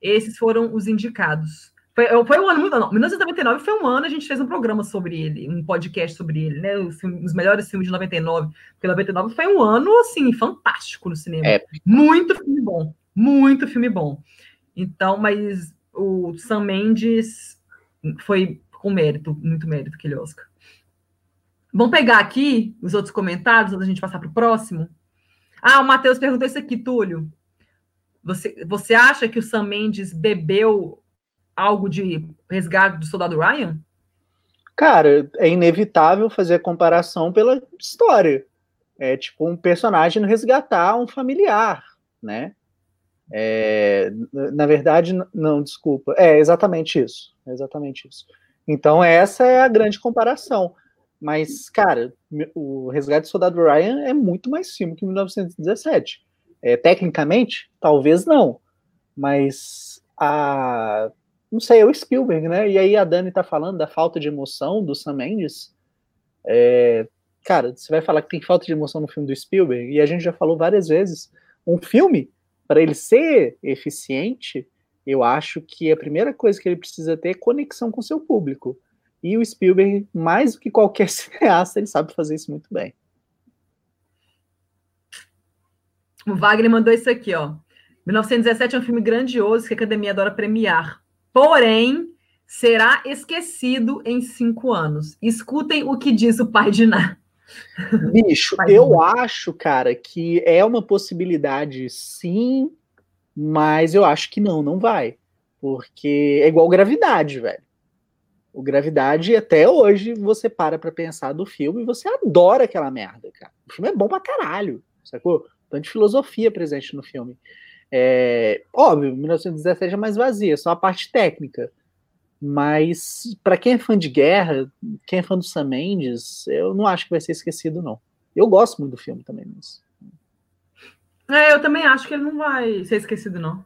Esses foram os indicados. Foi, foi um ano muito. Não, 1999 foi um ano, a gente fez um programa sobre ele, um podcast sobre ele, né? Os, os melhores filmes de 99. Porque 99 foi um ano, assim, fantástico no cinema. É. Muito filme bom. Muito filme bom. Então, mas o Sam Mendes foi com mérito, muito mérito aquele Oscar. Vamos pegar aqui os outros comentários antes da gente passar para o próximo. Ah, o Matheus perguntou isso aqui, Túlio. Você, você acha que o Sam Mendes bebeu algo de resgate do soldado Ryan? Cara, é inevitável fazer a comparação pela história. É tipo um personagem resgatar um familiar, né? É, na verdade, não, desculpa. É exatamente isso. É exatamente isso. Então, essa é a grande comparação. Mas, cara, o Resgate do Soldado Ryan é muito mais filme que 1917. É, tecnicamente, talvez não. Mas a, não sei, é o Spielberg, né? E aí a Dani tá falando da falta de emoção do Sam Mendes. É, cara, você vai falar que tem falta de emoção no filme do Spielberg, e a gente já falou várias vezes, um filme, para ele ser eficiente, eu acho que a primeira coisa que ele precisa ter é conexão com seu público. E o Spielberg, mais do que qualquer cineasta, ele sabe fazer isso muito bem. O Wagner mandou isso aqui, ó. 1917 é um filme grandioso que a academia adora premiar porém será esquecido em cinco anos. Escutem o que diz o pai de Ná. Bicho, eu acho, cara, que é uma possibilidade, sim, mas eu acho que não, não vai. Porque é igual gravidade, velho. O Gravidade, até hoje, você para pra pensar do filme e você adora aquela merda, cara. O filme é bom pra caralho, sacou? Tanto de filosofia presente no filme. É, óbvio, 1917 é mais vazia, só a parte técnica. Mas para quem é fã de guerra, quem é fã do Sam Mendes, eu não acho que vai ser esquecido, não. Eu gosto muito do filme também, mas... É, eu também acho que ele não vai ser esquecido, não.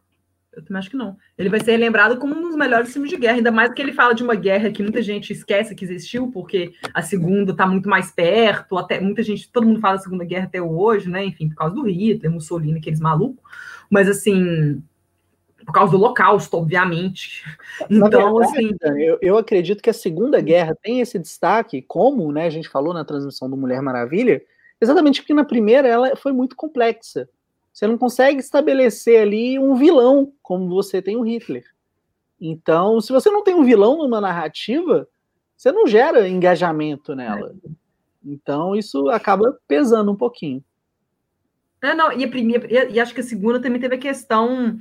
Eu também acho que não. Ele vai ser lembrado como um dos melhores filmes de guerra, ainda mais que ele fala de uma guerra que muita gente esquece que existiu, porque a segunda está muito mais perto, até muita gente, todo mundo fala da Segunda Guerra até hoje, né? Enfim, por causa do Hitler, Mussolini, aqueles malucos. Mas assim, por causa do Holocausto, obviamente. Então, verdade, assim. Eu, eu acredito que a Segunda Guerra tem esse destaque, como né, a gente falou na transmissão do Mulher Maravilha, exatamente porque na primeira ela foi muito complexa. Você não consegue estabelecer ali um vilão, como você tem o Hitler. Então, se você não tem um vilão numa narrativa, você não gera engajamento nela. Então, isso acaba pesando um pouquinho. É, não, e a primeira, e acho que a segunda também teve a questão.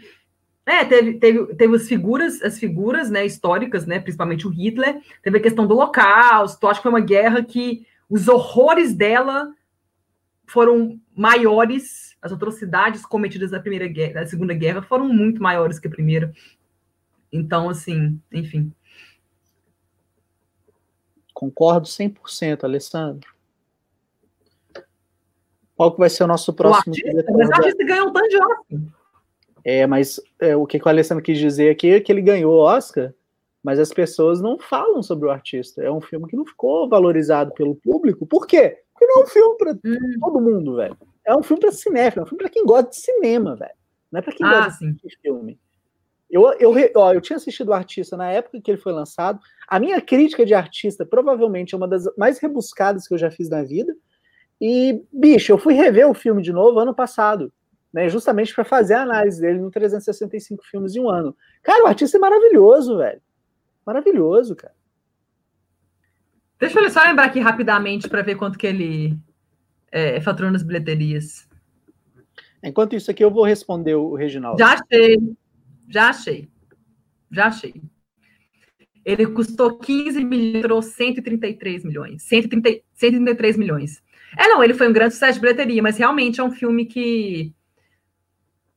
É, teve, teve, teve as figuras, as figuras né, históricas, né, principalmente o Hitler, teve a questão do Holocausto, acho que foi uma guerra que os horrores dela foram maiores, as atrocidades cometidas na primeira guerra, na segunda guerra foram muito maiores que a primeira. Então, assim, enfim. Concordo 100%, Alessandro. Qual que vai ser o nosso próximo? O artista, mas o artista ganhou um tanto de Oscar. É, mas é, o que, o Alessandro quis dizer aqui é que ele ganhou o Oscar, mas as pessoas não falam sobre o artista. É um filme que não ficou valorizado pelo público. Por quê? Porque não é um filme para hum. todo mundo, velho. É um filme para cinéfilo, é um filme para quem gosta de cinema, velho. Não é para quem ah, gosta de filme. Eu, eu, ó, eu tinha assistido o artista na época que ele foi lançado. A minha crítica de artista provavelmente é uma das mais rebuscadas que eu já fiz na vida. E, bicho, eu fui rever o filme de novo ano passado. né, justamente para fazer a análise dele no 365 filmes em um ano. Cara, o artista é maravilhoso, velho. Maravilhoso, cara. Deixa eu só lembrar aqui rapidamente para ver quanto que ele é, faturou nas bilheterias. Enquanto isso aqui, eu vou responder o Reginaldo. Já achei. Já achei. Já achei. Ele custou 15 milhões, 133 milhões. 130, 133 milhões. É, não, ele foi um grande sucesso de bilheteria, mas realmente é um filme que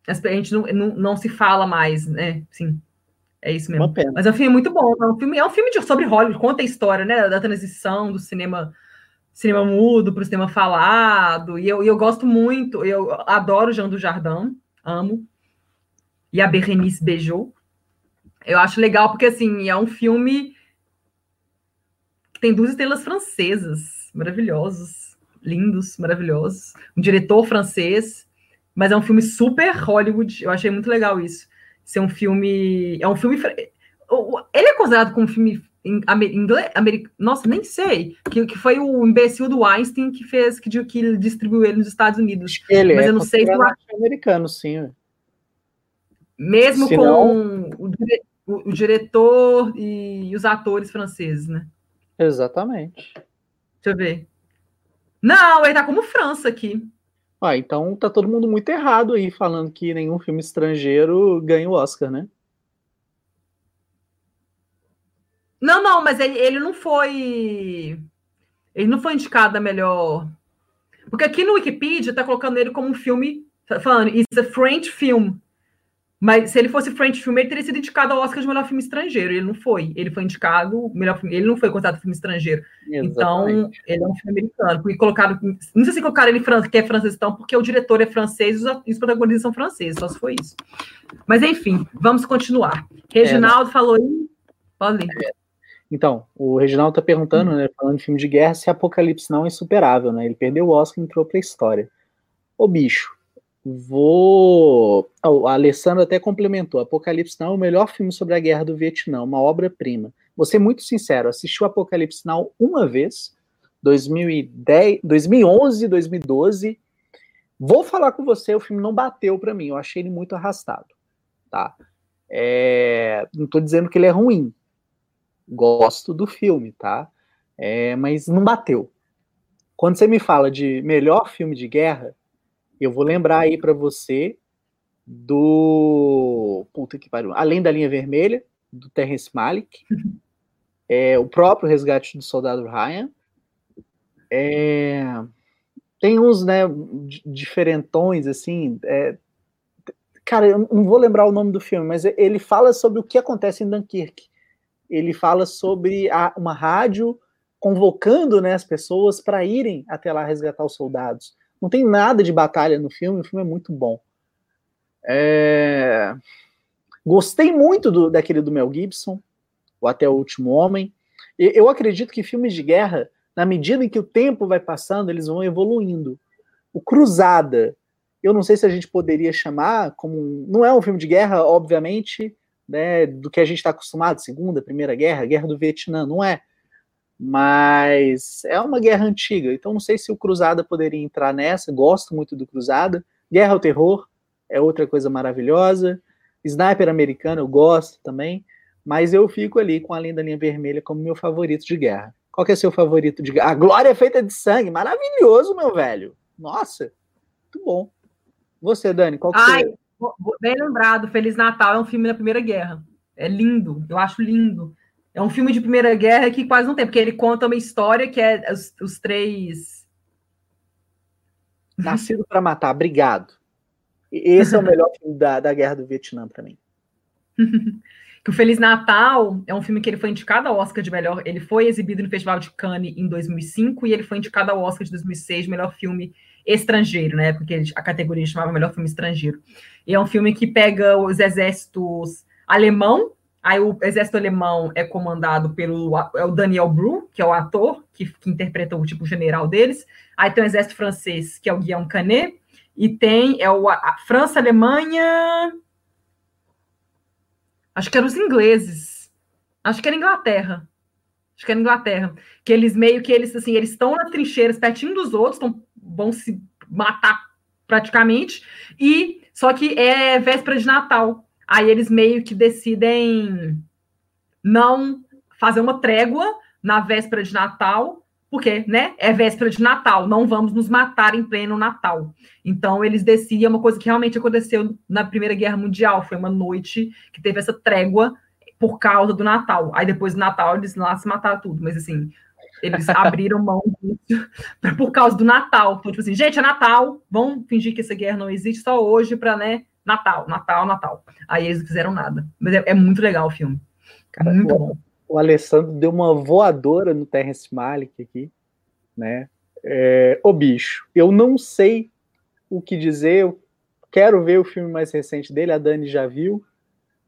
a gente não, não, não se fala mais, né? Sim, é isso mesmo. Mas é um filme muito bom. É um filme, é um filme de, sobre Hollywood, conta a história, né? Da transição do cinema cinema mudo para o cinema falado. E eu, eu gosto muito, eu adoro Jean do Jardim, amo. E a Berenice beijou. Eu acho legal porque assim, é um filme que tem duas estrelas francesas, maravilhosos, lindos, maravilhosos. Um diretor francês, mas é um filme super Hollywood. Eu achei muito legal isso. Ser um filme, é um filme ele é considerado como um filme inglês, americano, nossa, nem sei, que, que foi o imbecil do Einstein que fez, que, que distribuiu ele nos Estados Unidos. Ele Mas é eu não sei se americano, sim. Mesmo se com não... o, o, o, diretor e, e os atores franceses, né? Exatamente. Deixa eu ver. Não, ele tá como França aqui. Ah, então tá todo mundo muito errado aí, falando que nenhum filme estrangeiro ganha o Oscar, né? Não, não, mas ele, ele não foi. Ele não foi indicado a melhor. Porque aqui no Wikipedia tá colocando ele como um filme. Tá falando, it's a French film. Mas se ele fosse French film, ele teria sido indicado ao Oscar de melhor filme estrangeiro. Ele não foi. Ele foi indicado melhor filme. Ele não foi considerado filme estrangeiro. Então, Exatamente. Então, ele é um filme americano. E colocado. Não sei se colocaram ele que é francês, então, porque o diretor é francês e os protagonistas são franceses. Só se foi isso. Mas enfim, vamos continuar. Reginaldo é, falou. Pode ler. É. Então, o Reginaldo está perguntando, né, falando de filme de guerra, se Apocalipse não é insuperável, né? Ele perdeu o Oscar e entrou para a história. Ô bicho, vou. A Alessandra até complementou: Apocalipse não é o melhor filme sobre a guerra do Vietnã, uma obra-prima. Vou ser muito sincero, assisti o Apocalipse Now uma vez, 2010, 2011, 2012. Vou falar com você, o filme não bateu para mim, eu achei ele muito arrastado, tá? É, não estou dizendo que ele é ruim, gosto do filme, tá? É, mas não bateu. Quando você me fala de melhor filme de guerra, eu vou lembrar aí para você do. Puta que pariu. Além da linha vermelha, do Terrence Malick. É, o próprio Resgate do Soldado Ryan. É, tem uns, né, diferentões, assim. É, cara, eu não vou lembrar o nome do filme, mas ele fala sobre o que acontece em Dunkirk ele fala sobre a, uma rádio convocando né, as pessoas para irem até lá resgatar os soldados. Não tem nada de batalha no filme, o filme é muito bom. É... Gostei muito do, daquele do Mel Gibson, o Até o Último Homem. Eu acredito que filmes de guerra, na medida em que o tempo vai passando, eles vão evoluindo. O Cruzada, eu não sei se a gente poderia chamar como. Não é um filme de guerra, obviamente, né, do que a gente está acostumado, Segunda, Primeira Guerra, Guerra do Vietnã, não é. Mas é uma guerra antiga, então não sei se o Cruzada poderia entrar nessa, gosto muito do Cruzada. Guerra ao Terror é outra coisa maravilhosa. Sniper americano eu gosto também, mas eu fico ali com a Linda Linha Vermelha como meu favorito de guerra. Qual que é seu favorito de guerra? A Glória é feita de sangue, maravilhoso, meu velho. Nossa, muito bom. Você, Dani, qual que Ai, você... Bem lembrado, Feliz Natal é um filme da Primeira Guerra. É lindo, eu acho lindo. É um filme de Primeira Guerra que quase não tem, porque ele conta uma história que é os, os três. Nascido para Matar, obrigado. Esse é o melhor filme da, da Guerra do Vietnã para mim. que o Feliz Natal é um filme que ele foi indicado ao Oscar de melhor. Ele foi exibido no Festival de Cannes em 2005 e ele foi indicado ao Oscar de 2006 de melhor filme estrangeiro, né? Porque a categoria chamava melhor filme estrangeiro. E é um filme que pega os exércitos alemão, aí o exército alemão é comandado pelo é o Daniel Bru, que é o ator que, que interpreta o tipo general deles. Aí tem o exército francês, que é o Guillaume Canet, e tem é o a França, Alemanha, acho que eram os ingleses, acho que era Inglaterra, acho que era Inglaterra, que eles meio que eles assim, eles estão nas trincheiras pertinho dos outros, estão vão se matar praticamente. E só que é véspera de Natal. Aí eles meio que decidem não fazer uma trégua na véspera de Natal, porque, né, é véspera de Natal, não vamos nos matar em pleno Natal. Então eles decidem uma coisa que realmente aconteceu na Primeira Guerra Mundial, foi uma noite que teve essa trégua por causa do Natal. Aí depois do Natal eles lá se mataram tudo, mas assim, eles abriram mão disso por causa do Natal. Então, tipo assim, gente, é Natal, vamos fingir que essa guerra não existe só hoje para, né, Natal, Natal, Natal. Aí eles não fizeram nada. Mas é, é muito legal o filme. Cara, muito o, bom. O Alessandro deu uma voadora no Terrence Malick aqui, né? É, o bicho, eu não sei o que dizer, eu quero ver o filme mais recente dele, a Dani já viu.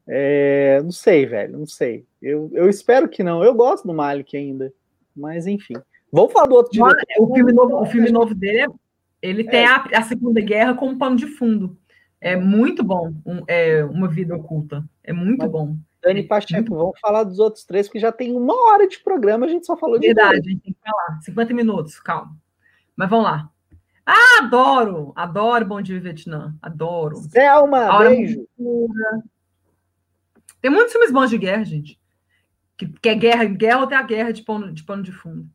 É, não sei, velho, não sei. Eu, eu espero que não. Eu gosto do Malik ainda, mas enfim. Vamos falar do outro diretor. O filme novo, o filme novo dele, ele tem é. a, a, Segunda Guerra como pano de fundo. É muito bom, um, é, Uma Vida Oculta. É muito mas, bom. Dani Pacheco, vamos falar dos outros três, porque já tem uma hora de programa, a gente só falou de Verdade, a gente tem que falar. 50 minutos, calma. Mas vamos lá. Ah, adoro! Adoro Bom Dia Vietnã. Adoro. Selma, beijo. Tem muitos filmes bons de guerra, gente. Que, que é guerra em guerra ou tem a guerra de pano, de pano de fundo.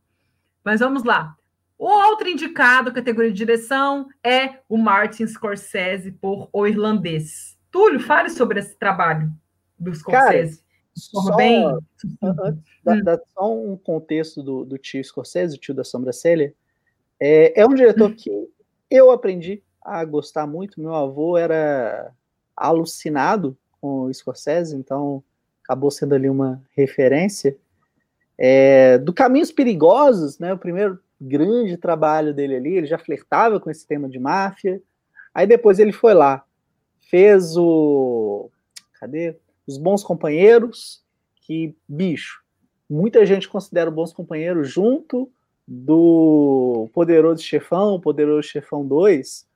Mas vamos lá. O outro indicado, categoria de direção, é o Martin Scorsese por O Irlandês. Túlio, fale sobre esse trabalho do Scorsese. Cara, só, bem... dá, hum. dá, só um contexto do, do tio Scorsese, o tio da sobrancelha. É, é um diretor hum. que eu aprendi a gostar muito. Meu avô era alucinado com o Scorsese, então acabou sendo ali uma referência. É, do Caminhos Perigosos, né, o primeiro grande trabalho dele ali, ele já flertava com esse tema de máfia. Aí depois ele foi lá, fez o. Cadê? Os Bons Companheiros, que, bicho, muita gente considera o Bons Companheiros junto do Poderoso Chefão, Poderoso Chefão 2,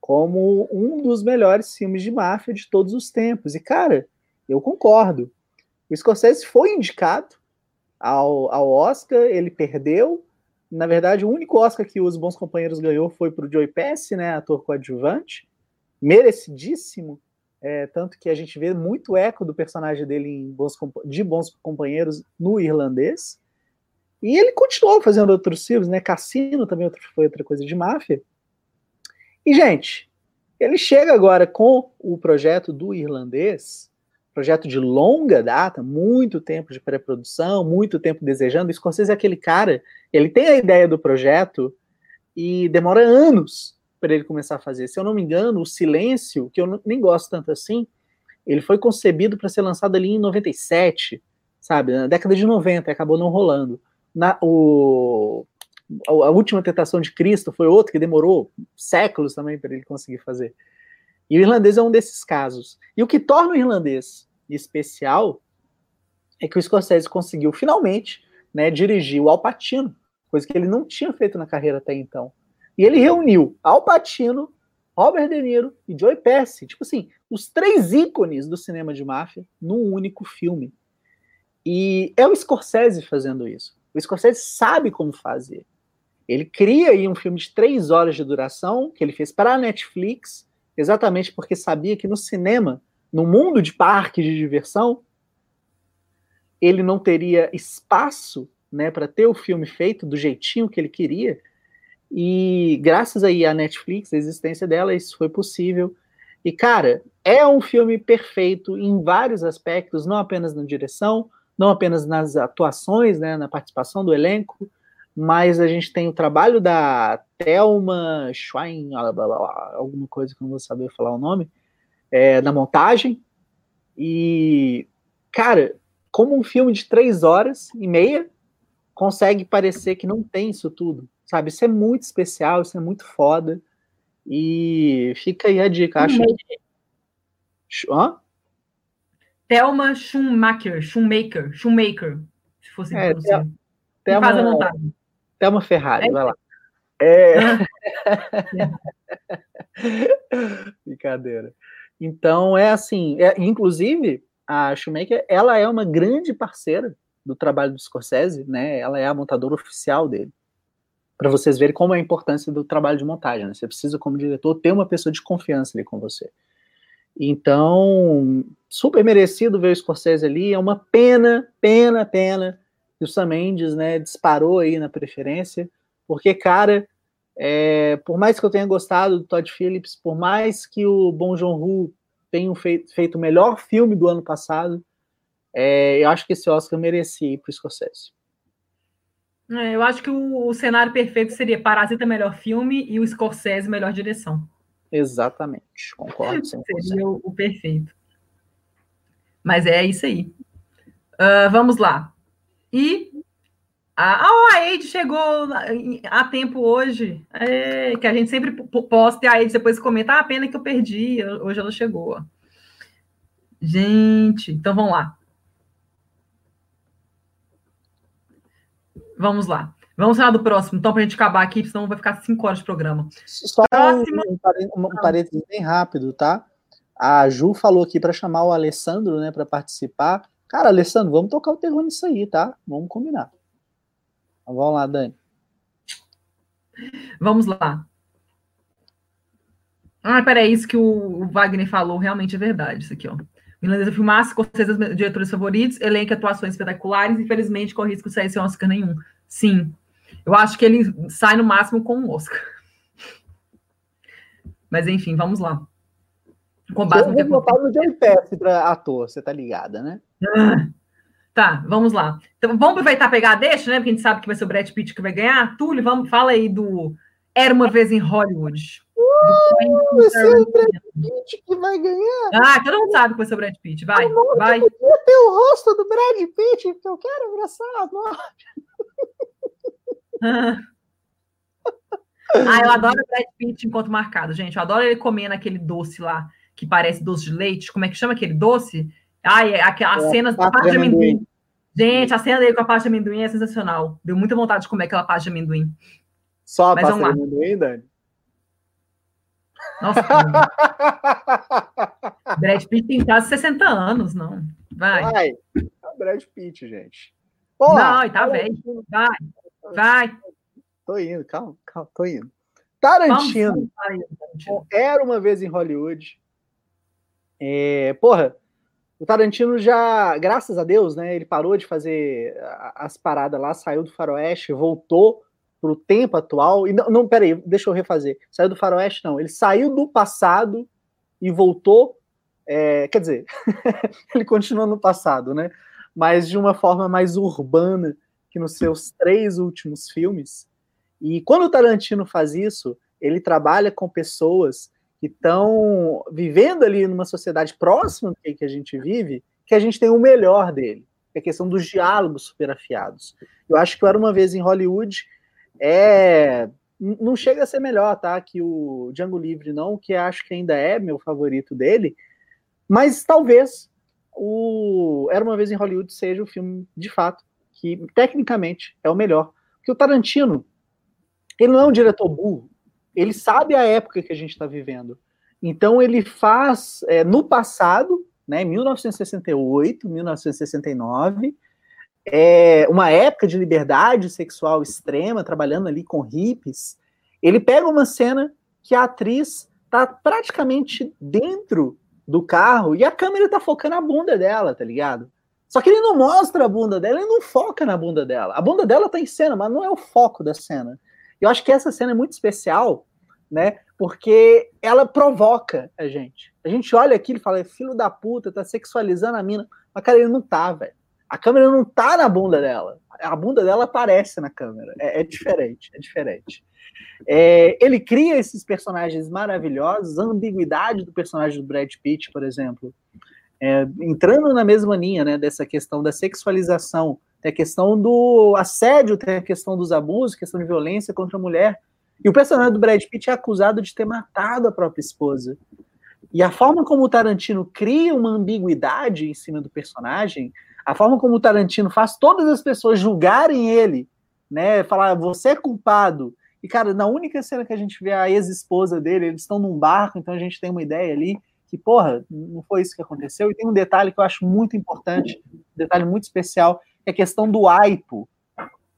como um dos melhores filmes de máfia de todos os tempos. E, cara, eu concordo. O Scorsese foi indicado ao, ao Oscar, ele perdeu. Na verdade, o único Oscar que os Bons Companheiros ganhou foi para o Joey Pesci, né, ator coadjuvante, merecidíssimo, é, tanto que a gente vê muito eco do personagem dele em Bons, de Bons Companheiros no irlandês. E ele continuou fazendo outros filmes, né? Cassino também foi outra coisa de máfia. E, gente, ele chega agora com o projeto do irlandês, projeto de longa data, muito tempo de pré-produção, muito tempo desejando. O Scorsese é aquele cara, ele tem a ideia do projeto e demora anos para ele começar a fazer. Se eu não me engano, o Silêncio, que eu nem gosto tanto assim, ele foi concebido para ser lançado ali em 97, sabe, na década de 90, e acabou não rolando. Na, o a última tentação de Cristo foi outro que demorou séculos também para ele conseguir fazer. E o irlandês é um desses casos. E o que torna o irlandês especial é que o Scorsese conseguiu finalmente né, dirigir o Al Pacino, coisa que ele não tinha feito na carreira até então. E ele reuniu Al Pacino, Robert De Niro e Joey Pesci, tipo assim, os três ícones do cinema de máfia num único filme. E é o Scorsese fazendo isso. O Scorsese sabe como fazer. Ele cria aí um filme de três horas de duração, que ele fez para a Netflix, exatamente porque sabia que no cinema, no mundo de parque de diversão, ele não teria espaço né, para ter o filme feito do jeitinho que ele queria. E graças aí à Netflix, a existência dela, isso foi possível. E, cara, é um filme perfeito em vários aspectos, não apenas na direção, não apenas nas atuações, né, na participação do elenco, mas a gente tem o trabalho da Thelma Schwein, alguma coisa que eu não vou saber falar o nome, é, na montagem. E, cara, como um filme de três horas e meia consegue parecer que não tem isso tudo, sabe? Isso é muito especial, isso é muito foda. E fica aí a dica, acho. Hã? Thelma Schumacher, Schumacher, Schumacher, se fosse é, Thelma, faz a montagem. Thelma Ferrari, é vai lá. É... Brincadeira. Então, é assim, é, inclusive, a Shoemaker, ela é uma grande parceira do trabalho do Scorsese, né? Ela é a montadora oficial dele. para vocês verem como é a importância do trabalho de montagem. Né? Você precisa, como diretor, ter uma pessoa de confiança ali com você. Então, super merecido ver o Scorsese ali. É uma pena, pena, pena que o Sam Mendes, né, disparou aí na preferência, porque, cara, é, por mais que eu tenha gostado do Todd Phillips, por mais que o Bong Joon-ho tenha feito, feito o melhor filme do ano passado, é, eu acho que esse Oscar merecia ir para o Scorsese. É, eu acho que o, o, cenário perfeito seria Parasita melhor filme e o Scorsese melhor direção. Exatamente, concordo 100%. Seria o, o perfeito. Mas é isso aí. Uh, vamos lá. E a, oh, a Aide chegou a tempo hoje, é, que a gente sempre posta e a Aide depois comenta, ah, pena que eu perdi, hoje ela chegou. Gente, então vamos lá. Vamos lá. Vamos falar do próximo, então, para a gente acabar aqui, senão vai ficar cinco horas de programa. Só próximo... um, um parênteses bem rápido, tá? A Ju falou aqui para chamar o Alessandro, né, para participar. Cara, Alessandro, vamos tocar o terror nisso aí, tá? Vamos combinar. Então, vamos lá, Dani. Vamos lá. Ah, peraí, isso que o Wagner falou realmente é verdade, isso aqui, ó. Milanesa filmasse com os diretores favoritos, elenco atuações espetaculares, infelizmente com risco de sair sem Oscar nenhum. Sim. Eu acho que ele sai no máximo com um Oscar. Mas enfim, vamos lá. Com base eu no vou botar no Johnny para ator, você tá ligada, né? Ah, tá, vamos lá. Então, vamos aproveitar pegar a deixa, né? Porque a gente sabe que vai ser o Brad Pitt que vai ganhar. Túlio, vamos, fala aí do Era Uma Vez em Hollywood. Uh, vai ser o Brad Pitt que vai ganhar. Ah, todo mundo sabe que vai ser o Brad Pitt. Vai, Amor, vai. Eu ter o rosto do Brad Pitt, porque eu quero abraçar a ah. ah, eu adoro o Brad Pitt enquanto marcado, gente. Eu adoro ele comendo aquele doce lá, que parece doce de leite. Como é que chama aquele doce? Ai, é, as é, cenas da parte de amendoim. amendoim. Gente, a cena dele com a parte de amendoim é sensacional. Deu muita vontade de comer aquela parte de amendoim. Só a parte de amendoim, Dani? Nossa. Brad Pitt tem quase 60 anos, não. Vai. Vai. É o Brad Pitt, gente. Porra, não, tá velho. Vai. Vai. Tô indo, calma, calma, tô indo. Tarantino. Vamos, era uma vez em Hollywood. É, porra, o Tarantino já, graças a Deus, né? Ele parou de fazer as paradas lá, saiu do faroeste, voltou para o tempo atual. E não, não, peraí, deixa eu refazer. Saiu do faroeste, não. Ele saiu do passado e voltou. É, quer dizer, ele continua no passado, né? Mas de uma forma mais urbana que nos seus três últimos filmes. E quando o Tarantino faz isso, ele trabalha com pessoas que estão vivendo ali numa sociedade próxima do que a gente vive, que a gente tem o melhor dele. É a questão dos diálogos superafiados. Eu acho que era uma vez em Hollywood é não chega a ser melhor, tá? Que o Django Livre, não, que acho que ainda é meu favorito dele, mas talvez o Era uma vez em Hollywood seja o filme de fato que tecnicamente é o melhor. Porque o Tarantino, ele não é um diretor burro, ele sabe a época que a gente está vivendo. Então ele faz é, no passado, né, 1968, 1969, é, uma época de liberdade sexual extrema, trabalhando ali com hippies, ele pega uma cena que a atriz está praticamente dentro do carro e a câmera está focando a bunda dela, tá ligado? Só que ele não mostra a bunda dela, ele não foca na bunda dela. A bunda dela tá em cena, mas não é o foco da cena. Eu acho que essa cena é muito especial, né? Porque ela provoca a gente. A gente olha aquilo e fala, filho da puta, tá sexualizando a mina. Mas, cara, ele não tá, velho. A câmera não tá na bunda dela. A bunda dela aparece na câmera. É, é diferente, é diferente. É, ele cria esses personagens maravilhosos, a ambiguidade do personagem do Brad Pitt, por exemplo. É, entrando na mesma linha, né, dessa questão da sexualização, tem a questão do assédio, tem a questão dos abusos, questão de violência contra a mulher. E o personagem do Brad Pitt é acusado de ter matado a própria esposa. E a forma como o Tarantino cria uma ambiguidade em cima do personagem a forma como o Tarantino faz todas as pessoas julgarem ele, né? Falar, você é culpado. E, cara, na única cena que a gente vê a ex-esposa dele, eles estão num barco, então a gente tem uma ideia ali que, porra, não foi isso que aconteceu. E tem um detalhe que eu acho muito importante, um detalhe muito especial, que é a questão do aipo.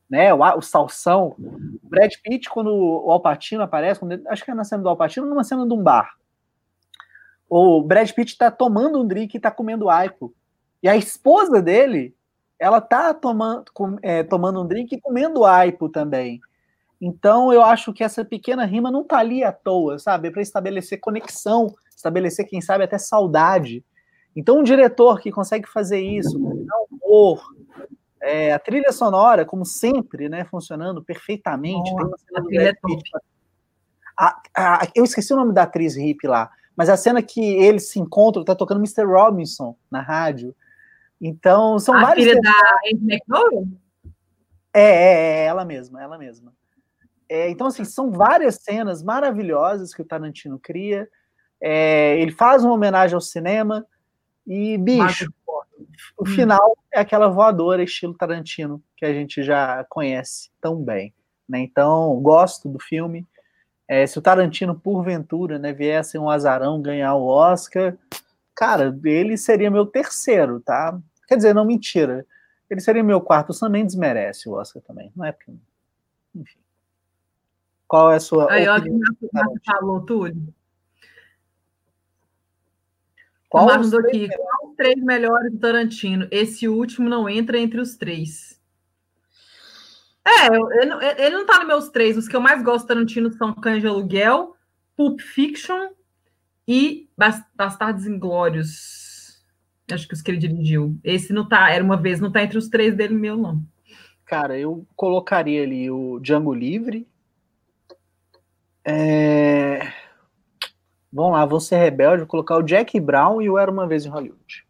né? O, o Salsão. Brad Pitt, quando o Alpatino aparece, quando, acho que é na cena do Alpatino, numa cena de um bar. O Brad Pitt está tomando um drink e está comendo aipo. E a esposa dele, ela tá tomando, é, tomando um drink e comendo aipo também. Então eu acho que essa pequena rima não tá ali à toa, sabe? É para estabelecer conexão, estabelecer, quem sabe, até saudade. Então, um diretor que consegue fazer isso, humor, é, a trilha sonora, como sempre, né, funcionando perfeitamente. Oh, a trilha é top. A, a, eu esqueci o nome da atriz hip lá, mas a cena que eles se encontram, tá tocando Mr. Robinson na rádio. Então, são a vários. Filha da Anne McDowell? É, é, é, ela mesma, ela mesma. É, então, assim, são várias cenas maravilhosas que o Tarantino cria. É, ele faz uma homenagem ao cinema e, bicho, o final é aquela voadora estilo Tarantino que a gente já conhece tão bem. Né? Então, gosto do filme. É, se o Tarantino, porventura, né, viesse um azarão ganhar o Oscar, cara, ele seria meu terceiro, tá? Quer dizer, não, mentira. Ele seria meu quarto. O Sam Mendes merece o Oscar também. Não é porque. Enfim. Qual é a sua. Aí, olha o que falou, Túlio. Qual os aqui, qual os três melhores do Tarantino? Esse último não entra entre os três. É, ele não tá nos meus três. Os que eu mais gosto do Tarantino são Cães de Aluguel, Pulp Fiction e Bastardos Inglórios. Acho que os que ele dirigiu. Esse não tá, era uma vez, não tá entre os três dele meu, não. Cara, eu colocaria ali o Django Livre. É... Vamos lá, vou ser rebelde, vou colocar o Jack Brown e o Era Uma Vez em Hollywood.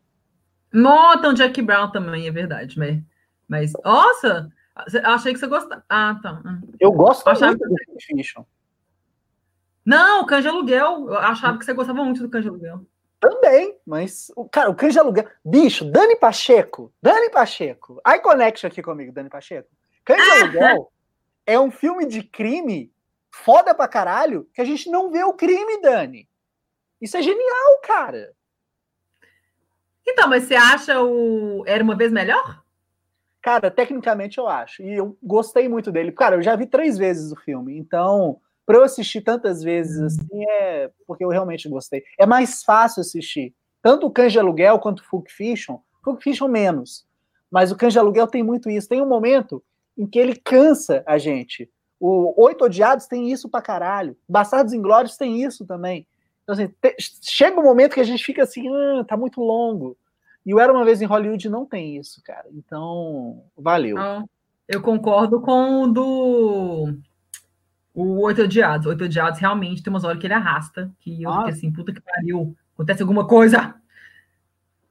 Notam Jack Brown também, é verdade. Mas, mas nossa, achei que você gostava. Ah, tá. Hum. Eu gosto achava... muito do Fiction. Não, o de Aluguel. Eu achava que você gostava muito do de Aluguel. Também, mas, cara, o de Aluguel. Bicho, Dani Pacheco. Dani Pacheco. Eye Connection aqui comigo, Dani Pacheco. Cães de Aluguel é um filme de crime foda pra caralho que a gente não vê o crime, Dani. Isso é genial, cara. Então, mas você acha o Era uma vez melhor? Cara, tecnicamente eu acho. E eu gostei muito dele. Cara, eu já vi três vezes o filme. Então, para eu assistir tantas vezes assim, é porque eu realmente gostei. É mais fácil assistir. Tanto o Cães de Aluguel quanto o Fulk Fiction. Fulk Fiction menos. Mas o Cães de Aluguel tem muito isso. Tem um momento em que ele cansa a gente. O Oito Odiados tem isso pra caralho. Bastardos Inglórios tem isso também. Então, assim, te, chega um momento que a gente fica assim, ah, tá muito longo. E o Era Uma Vez em Hollywood não tem isso, cara. Então, valeu. Não, eu concordo com o do o Oito Odiados. Oito Odiados realmente tem umas horas que ele arrasta, que eu ah. fiquei assim, puta que pariu, acontece alguma coisa.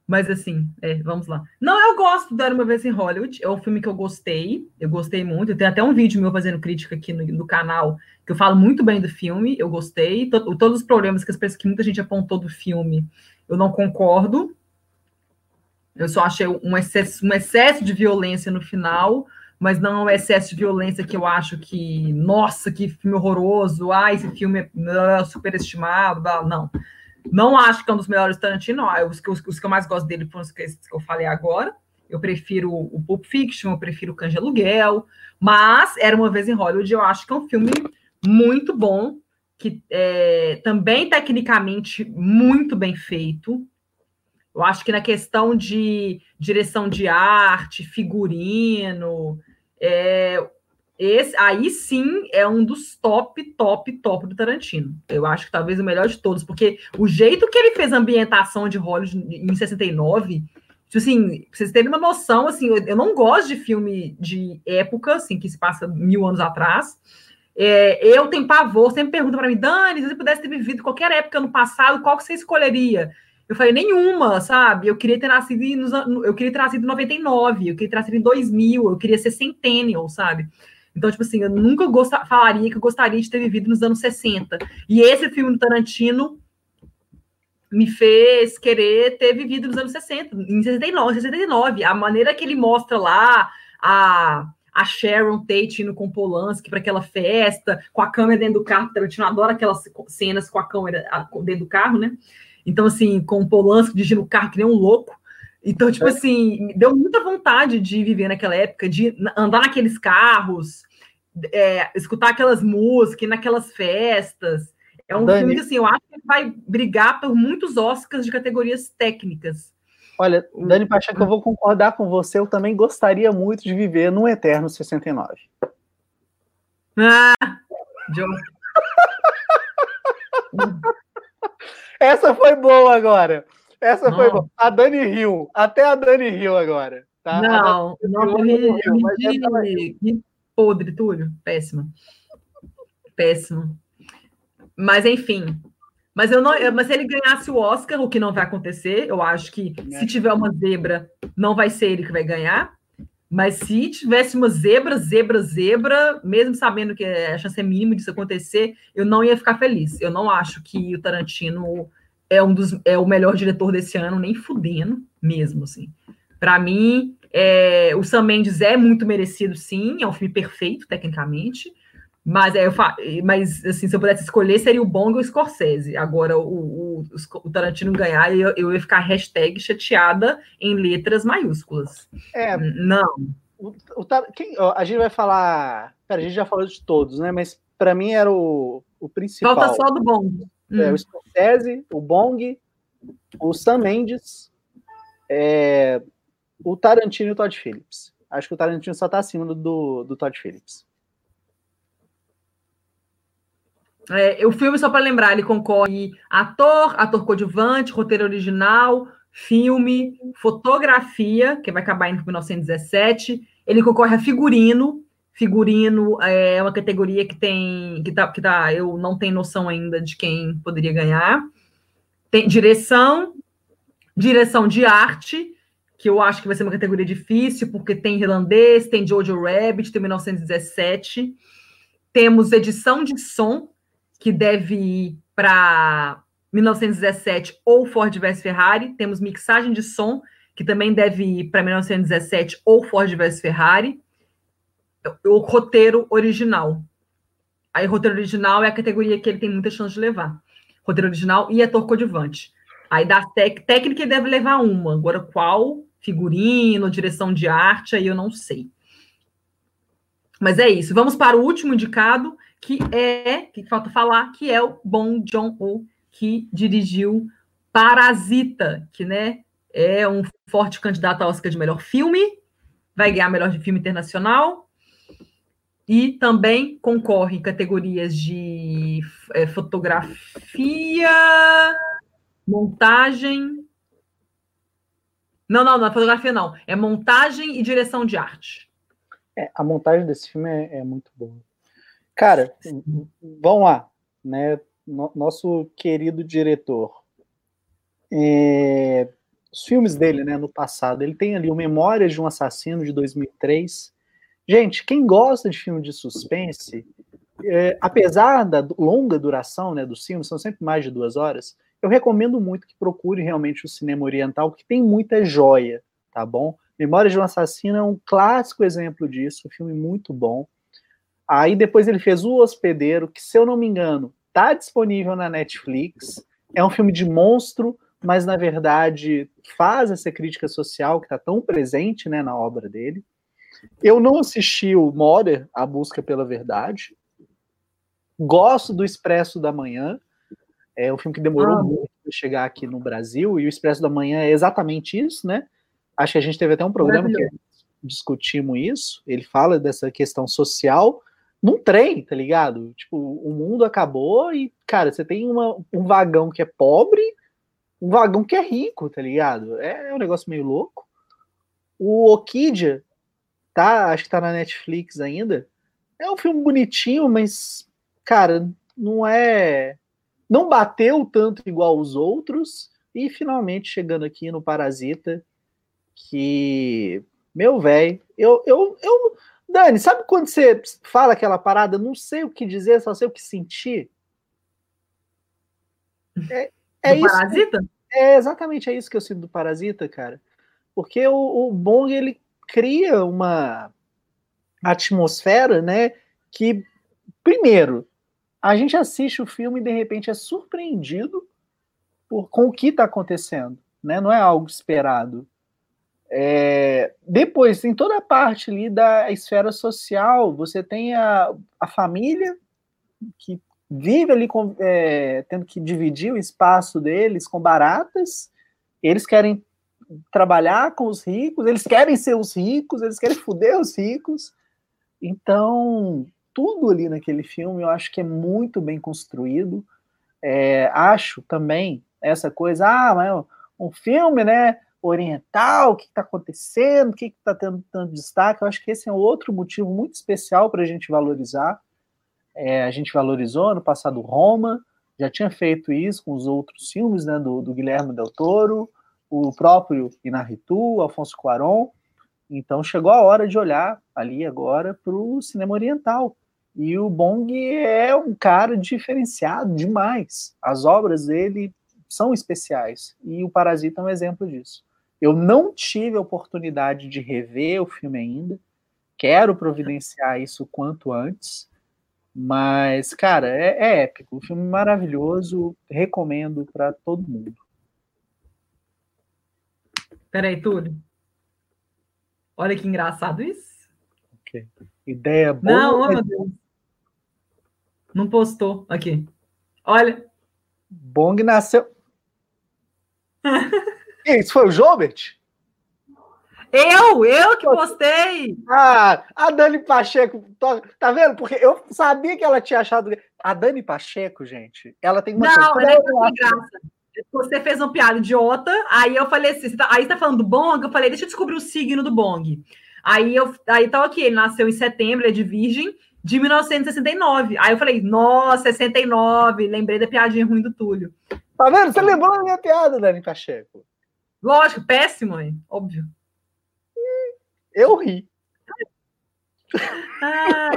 Mas assim, é, vamos lá. Não, eu gosto do Era Uma Vez em Hollywood, é um filme que eu gostei, eu gostei muito. Tenho até um vídeo meu fazendo crítica aqui no, no canal, que eu falo muito bem do filme, eu gostei. To, todos os problemas que, as, que muita gente apontou do filme, eu não concordo. Eu só achei um excesso, um excesso de violência no final, mas não é um excesso de violência que eu acho que, nossa, que filme horroroso, ah, esse filme é uh, superestimado, não. Não acho que é um dos melhores Tarantino. Os, os, os que eu mais gosto dele foram os que, eu falei agora. Eu prefiro o Pulp Fiction, eu prefiro o Cães Aluguel, mas Era Uma Vez em Hollywood, eu acho que é um filme muito bom, que é também tecnicamente muito bem feito. Eu acho que na questão de direção de arte, figurino, é, esse aí sim é um dos top, top, top do Tarantino. Eu acho que talvez o melhor de todos, porque o jeito que ele fez a ambientação de Hollywood em 69, tipo assim, pra vocês terem uma noção, assim, eu, eu, não gosto de filme de época, assim, que se passa mil anos atrás. É, eu tenho pavor, sempre pergunta para mim, Dani, se você pudesse ter vivido qualquer época no passado, qual que você escolheria? Eu falei, nenhuma, sabe? Eu queria ter nascido em, eu queria ter nascido em 99, eu queria ter nascido em 2000, eu queria ser centennial, sabe? Então, tipo assim, eu nunca gost... falaria que eu gostaria de ter vivido nos anos 60. E esse filme do Tarantino me fez querer ter vivido nos anos 60, em 69, 69. A maneira que ele mostra lá a, a Sharon Tate indo com Polanski para aquela festa, com a câmera dentro do carro, Tarantino adora aquelas cenas com a câmera dentro do carro, né? Então, assim, com Polanski dirigindo o carro que nem um louco. Então, tipo é. assim, deu muita vontade de viver naquela época, de andar naqueles carros, é, escutar aquelas músicas, naquelas festas. É um Dani, filme que, assim, eu acho que vai brigar por muitos Oscars de categorias técnicas. Olha, Dani Pacheco, eu vou concordar com você. Eu também gostaria muito de viver num Eterno 69. Ah, John. Essa foi boa agora. Essa não. foi boa. A Dani riu. Até a Dani riu agora. Tá? Não, não, riu, de, podre, Túlio. Péssimo. Péssimo. Mas, enfim. Mas, eu não, mas se ele ganhasse o Oscar, o que não vai acontecer, eu acho que é. se tiver uma zebra, não vai ser ele que vai ganhar. Mas se tivesse uma zebra, zebra, zebra, mesmo sabendo que a chance é mínima disso acontecer, eu não ia ficar feliz. Eu não acho que o Tarantino é um dos é o melhor diretor desse ano, nem fudendo mesmo, assim. Para mim, é, o Sam Mendes é muito merecido, sim, é um filme perfeito, tecnicamente. Mas, é, eu fa... mas assim, se eu pudesse escolher, seria o Bong ou o Scorsese. Agora, o, o, o Tarantino ganhar, eu, eu ia ficar hashtag chateada em letras maiúsculas. É. Não. O, o, quem, a gente vai falar. Pera, a gente já falou de todos, né? Mas para mim era o, o principal. Falta só do Bong. É, hum. O Scorsese, o Bong, o Sam Mendes, é, o Tarantino e o Todd Phillips. Acho que o Tarantino só tá acima do, do Todd Phillips. É, o filme, só para lembrar, ele concorre ator, ator coadjuvante, roteiro original, filme, fotografia, que vai acabar em 1917. Ele concorre a figurino. Figurino é uma categoria que tem. que tá, que tá, eu não tenho noção ainda de quem poderia ganhar. Tem direção, direção de arte, que eu acho que vai ser uma categoria difícil, porque tem irlandês, tem Jojo Rabbit, tem 1917. Temos edição de som, que deve ir para 1917 ou Ford vs Ferrari. Temos mixagem de som, que também deve ir para 1917 ou Ford vs Ferrari. O roteiro original. Aí, roteiro original é a categoria que ele tem muita chance de levar. Roteiro original e ator coadjuvante. Aí, da técnica, ele deve levar uma. Agora, qual? Figurino, direção de arte, aí eu não sei. Mas é isso. Vamos para o último indicado, que é, que falta falar, que é o Bong Joon-ho, que dirigiu Parasita, que né, é um forte candidato ao Oscar de melhor filme, vai ganhar melhor de filme internacional, e também concorre em categorias de é, fotografia, montagem. Não, não, não, fotografia não. É montagem e direção de arte. É, a montagem desse filme é, é muito boa. Cara, vamos lá, né? Nosso querido diretor. É, os filmes dele, né, no passado, ele tem ali o Memórias de um Assassino de 2003. Gente, quem gosta de filme de suspense, é, apesar da longa duração, né, dos filmes, são sempre mais de duas horas, eu recomendo muito que procure realmente o cinema oriental, porque tem muita joia, tá bom? Memórias de um Assassino é um clássico exemplo disso, um filme muito bom. Aí depois ele fez O Hospedeiro, que se eu não me engano, tá disponível na Netflix. É um filme de monstro, mas na verdade faz essa crítica social que está tão presente né, na obra dele. Eu não assisti o Mother, A Busca pela Verdade. Gosto do Expresso da Manhã. É um filme que demorou ah. muito para chegar aqui no Brasil, e o Expresso da Manhã é exatamente isso, né? Acho que a gente teve até um programa que discutimos isso. Ele fala dessa questão social, num trem, tá ligado? Tipo, o mundo acabou e, cara, você tem uma, um vagão que é pobre, um vagão que é rico, tá ligado? É, é um negócio meio louco. O Okidia, tá, acho que tá na Netflix ainda. É um filme bonitinho, mas, cara, não é. Não bateu tanto igual os outros. E finalmente chegando aqui no Parasita, que, meu velho, eu, eu, eu Dani, sabe quando você fala aquela parada, não sei o que dizer, só sei o que sentir? É, é isso. Parasita? É exatamente é isso que eu sinto do Parasita, cara. Porque o, o Bong ele cria uma atmosfera, né? Que primeiro a gente assiste o filme e de repente é surpreendido por, com o que está acontecendo, né? Não é algo esperado. É, depois, tem toda a parte ali da esfera social. Você tem a, a família que vive ali com, é, tendo que dividir o espaço deles com baratas. Eles querem trabalhar com os ricos, eles querem ser os ricos, eles querem foder os ricos. Então, tudo ali naquele filme eu acho que é muito bem construído. É, acho também essa coisa, ah, mas um filme, né, oriental, o que está acontecendo, o que está tendo tanto destaque. Eu acho que esse é outro motivo muito especial para a gente valorizar. É, a gente valorizou no passado Roma, já tinha feito isso com os outros filmes né, do, do Guilherme Del Toro, o próprio Inarritu, Alfonso Cuarón. Então chegou a hora de olhar ali agora para o cinema oriental. E o Bong é um cara diferenciado demais. As obras dele são especiais. E o Parasita é um exemplo disso. Eu não tive a oportunidade de rever o filme ainda. Quero providenciar isso quanto antes. Mas, cara, é, é épico. Um filme maravilhoso. Recomendo para todo mundo. Peraí, Túlio. Olha que engraçado isso. Ideia boa. Não, oh, meu Deus. Não postou. Aqui. Olha. Bong nasceu. Isso foi o Jobert? Eu, eu que postei. Ah, a Dani Pacheco, tá vendo? Porque eu sabia que ela tinha achado. A Dani Pacheco, gente, ela tem uma. Não, ela é graça. Você fez uma piada idiota, aí eu falei assim, tá, aí você tá falando do Bong, eu falei, deixa eu descobrir o signo do Bong. Aí eu aí tá aqui, ele nasceu em setembro, ele é de Virgem, de 1969. Aí eu falei, nossa, 69, lembrei da piadinha ruim do Túlio. Tá vendo? Você lembrou da minha piada, Dani Pacheco. Lógico, péssimo, hein? óbvio. Eu ri. Ah,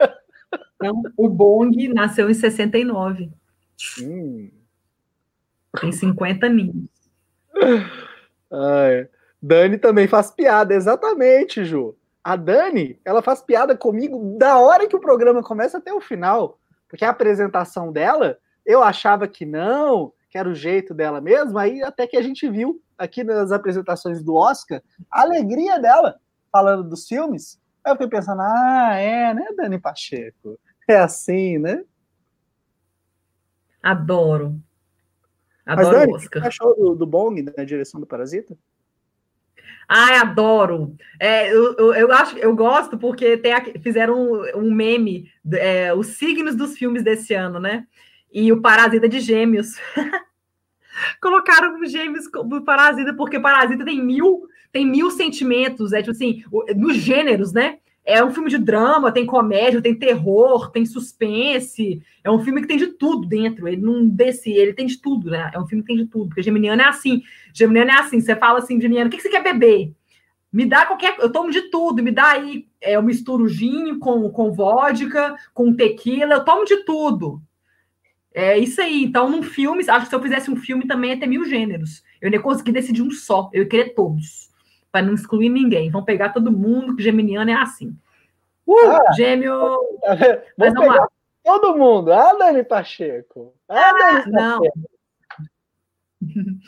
é. Então, o Bong nasceu em 69. Hum. Tem 50 aninhos. Ai. Dani também faz piada, exatamente, Ju. A Dani, ela faz piada comigo da hora que o programa começa até o final. Porque a apresentação dela, eu achava que não, que era o jeito dela mesmo, aí até que a gente viu aqui nas apresentações do Oscar a alegria dela falando dos filmes. Aí eu fiquei pensando, ah, é, né, Dani Pacheco? É assim, né? Adoro. Adoro Mas, Dani, Oscar. O que achou do, do Bong na direção do Parasita? Ai, adoro. É, eu, eu, eu, acho, eu gosto porque tem, fizeram um, um meme, é, os signos dos filmes desse ano, né? E o Parasita de Gêmeos. Colocaram os gêmeos do Parasita, porque Parasita tem mil, tem mil sentimentos, é tipo assim, nos gêneros, né? É um filme de drama, tem comédia, tem terror, tem suspense. É um filme que tem de tudo dentro. Ele não desce, ele tem de tudo, né? É um filme que tem de tudo. Porque Geminiano é assim. Geminiano é assim. Você fala assim, Geminiano, o que, você quer beber? Me dá qualquer. Eu tomo de tudo. Me dá aí. É, eu misturo gin com, com vodka, com tequila. Eu tomo de tudo. É isso aí. Então, num filme, acho que se eu fizesse um filme também ia ter mil gêneros. Eu nem consegui decidir um só. Eu ia querer todos para não excluir ninguém. Vão pegar todo mundo, que geminiano é assim. Uh, ah, gêmeo. Mas vamos lá. Todo mundo. Ah, Dani Pacheco. Ah, ah Dani Pacheco. Não.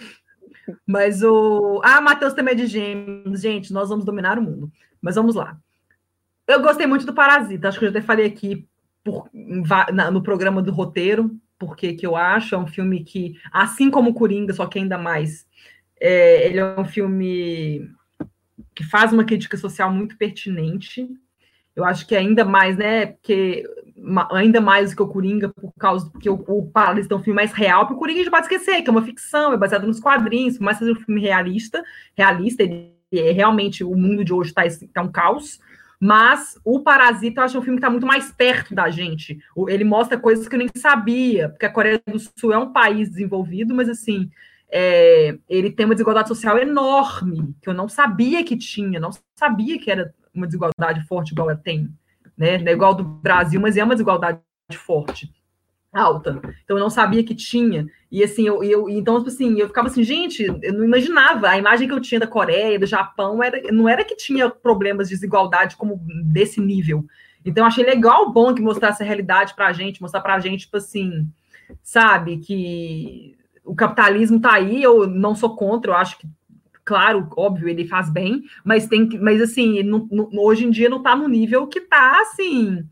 Mas o. Ah, Matheus também é de gêmeos. Gente, nós vamos dominar o mundo. Mas vamos lá. Eu gostei muito do Parasita. Acho que eu já até falei aqui por, no programa do roteiro, porque que eu acho. É um filme que, assim como Coringa, só que ainda mais. É, ele é um filme que faz uma crítica social muito pertinente. Eu acho que ainda mais, né? Porque ainda mais do que o Coringa, por causa que o, o é um filme mais real, porque o Coringa a gente pode esquecer, que é uma ficção, é baseado nos quadrinhos, por mais um filme realista, realista, ele é realmente o mundo de hoje está tá um caos. Mas o Parasita eu acho um filme que está muito mais perto da gente. Ele mostra coisas que eu nem sabia, porque a Coreia do Sul é um país desenvolvido, mas assim, é, ele tem uma desigualdade social enorme, que eu não sabia que tinha, não sabia que era uma desigualdade forte igual ela tem. Né? Não é igual do Brasil, mas é uma desigualdade forte, alta. Então eu não sabia que tinha. E assim, eu, eu então, tipo assim, eu ficava assim, gente, eu não imaginava. A imagem que eu tinha da Coreia, do Japão, era, não era que tinha problemas de desigualdade como desse nível. Então, achei legal, bom que mostrasse a realidade pra gente, mostrar pra gente, tipo assim, sabe, que o capitalismo está aí, eu não sou contra, eu acho que claro, óbvio, ele faz bem, mas tem que, mas assim, hoje em dia não está no nível que está assim,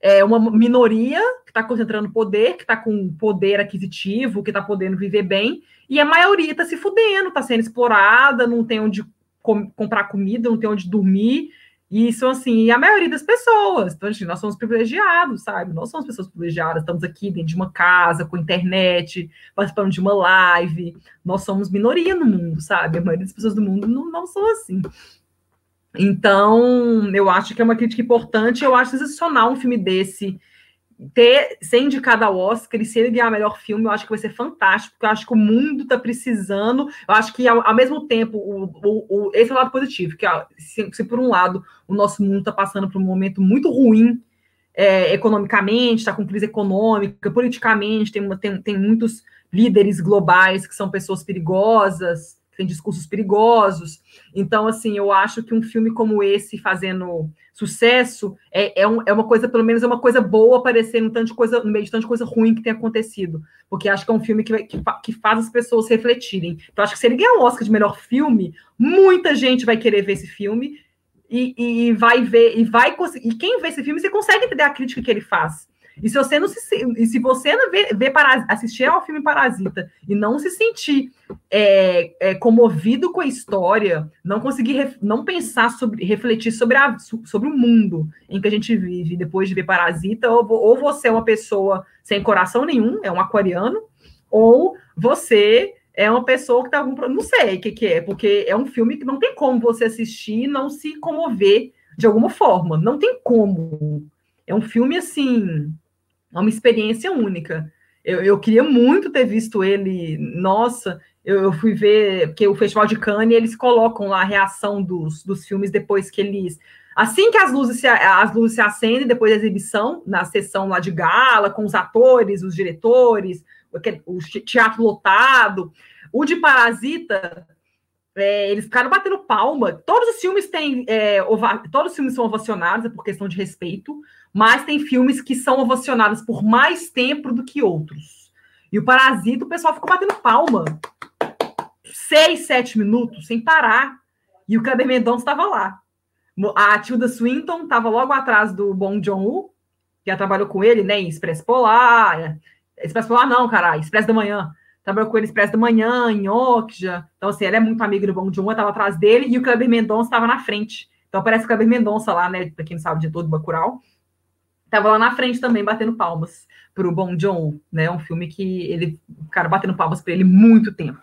é uma minoria que está concentrando poder, que está com poder aquisitivo, que está podendo viver bem, e a maioria está se fudendo, está sendo explorada, não tem onde com, comprar comida, não tem onde dormir, e isso, assim, a maioria das pessoas. Então, assim, nós somos privilegiados, sabe? Nós somos pessoas privilegiadas, estamos aqui dentro de uma casa, com internet, participando de uma live. Nós somos minoria no mundo, sabe? A maioria das pessoas do mundo não, não são assim. Então, eu acho que é uma crítica importante. Eu acho sensacional um filme desse ter, ser indicado ao Oscar e se ele ganhar melhor filme, eu acho que vai ser fantástico, porque eu acho que o mundo está precisando. Eu acho que, ao, ao mesmo tempo, o, o, o, esse é o lado positivo, que se, se, por um lado o nosso mundo está passando por um momento muito ruim é, economicamente, está com crise econômica, politicamente, tem, tem, tem muitos líderes globais que são pessoas perigosas, tem discursos perigosos. Então, assim, eu acho que um filme como esse, fazendo sucesso, é, é, um, é uma coisa, pelo menos é uma coisa boa aparecer no, tanto de coisa, no meio de tanta coisa ruim que tem acontecido. Porque acho que é um filme que, que, que faz as pessoas refletirem. Então, acho que se ele ganhar um Oscar de melhor filme, muita gente vai querer ver esse filme e, e, e vai ver, e vai conseguir. E quem vê esse filme, você consegue entender a crítica que ele faz. E se você não se, se você não vê, vê para, assistir ao filme Parasita e não se sentir é, é, comovido com a história, não conseguir ref, não pensar sobre, refletir sobre, a, sobre o mundo em que a gente vive depois de ver Parasita, ou, ou você é uma pessoa sem coração nenhum, é um aquariano, ou você é uma pessoa que está algum não sei o que, que é, porque é um filme que não tem como você assistir e não se comover de alguma forma, não tem como. É um filme assim uma experiência única. Eu, eu queria muito ter visto ele. Nossa, eu, eu, fui ver, porque o Festival de Cannes, eles colocam lá a reação dos, dos filmes depois que eles. Assim que as luzes, se, as luzes se acendem, depois da exibição, na sessão lá de gala, com os atores, os diretores, o teatro lotado. O de Parasita, é, eles ficaram batendo palma. Todos os filmes têm. É, todos os filmes são ovacionados, é por questão de respeito mas tem filmes que são ovacionados por mais tempo do que outros. E o Parasita, o pessoal ficou batendo palma. Seis, sete minutos, sem parar. E o Kleber Mendonça estava lá. A Tilda Swinton estava logo atrás do Bong Joon-ho, que já trabalhou com ele, né, em Expresso Polar. Expresso Polar não, caralho, Expresso da Manhã. Trabalhou com ele Expresso da Manhã, em Okja. Então, assim, ele é muito amigo do Bong Joon-ho, estava atrás dele, e o Kleber Mendonça estava na frente. Então, aparece o Kleber Mendonça lá, né, para quem não sabe, de todo Bacurau. Tava lá na frente também, batendo palmas para o Bom John, né? Um filme que ele, o cara batendo palmas para ele muito tempo.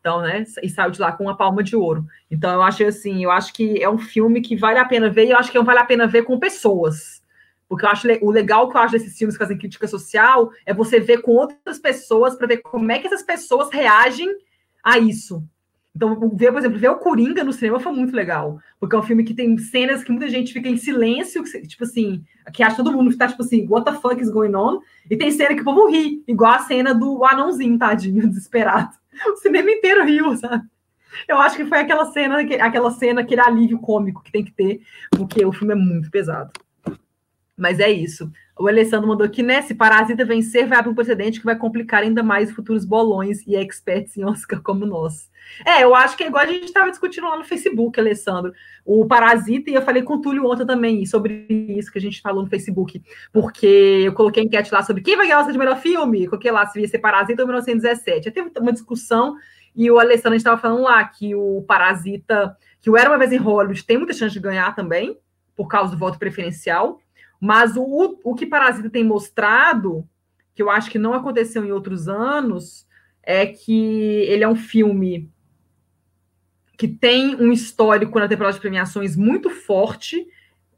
Então, né? E saiu de lá com uma palma de ouro. Então, eu acho assim, eu acho que é um filme que vale a pena ver, e eu acho que vale a pena ver com pessoas. Porque eu acho o legal que eu acho desses filmes que fazem crítica social é você ver com outras pessoas para ver como é que essas pessoas reagem a isso. Então, ver, por exemplo, ver o Coringa no cinema foi muito legal, porque é um filme que tem cenas que muita gente fica em silêncio, tipo assim, que acha todo mundo que tá tipo assim, what the fuck is going on? E tem cena que o povo ri, igual a cena do anãozinho, tadinho, desesperado. O cinema inteiro riu, sabe? Eu acho que foi aquela cena, aquela cena, aquele alívio cômico que tem que ter, porque o filme é muito pesado. Mas é isso. O Alessandro mandou aqui, né? Se Parasita vencer, vai abrir um precedente que vai complicar ainda mais futuros bolões e experts em Oscar como nós. É, eu acho que é igual a gente estava discutindo lá no Facebook, Alessandro. O Parasita, e eu falei com o Túlio ontem também sobre isso que a gente falou no Facebook, porque eu coloquei enquete lá sobre quem vai ganhar o Oscar de melhor filme, coloquei lá se ia ser Parasita ou 1917. Já teve uma discussão e o Alessandro estava falando lá que o Parasita, que o Era Uma Vez em Hollywood tem muita chance de ganhar também, por causa do voto preferencial, mas o, o que Parasita tem mostrado, que eu acho que não aconteceu em outros anos, é que ele é um filme que tem um histórico na temporada de premiações muito forte,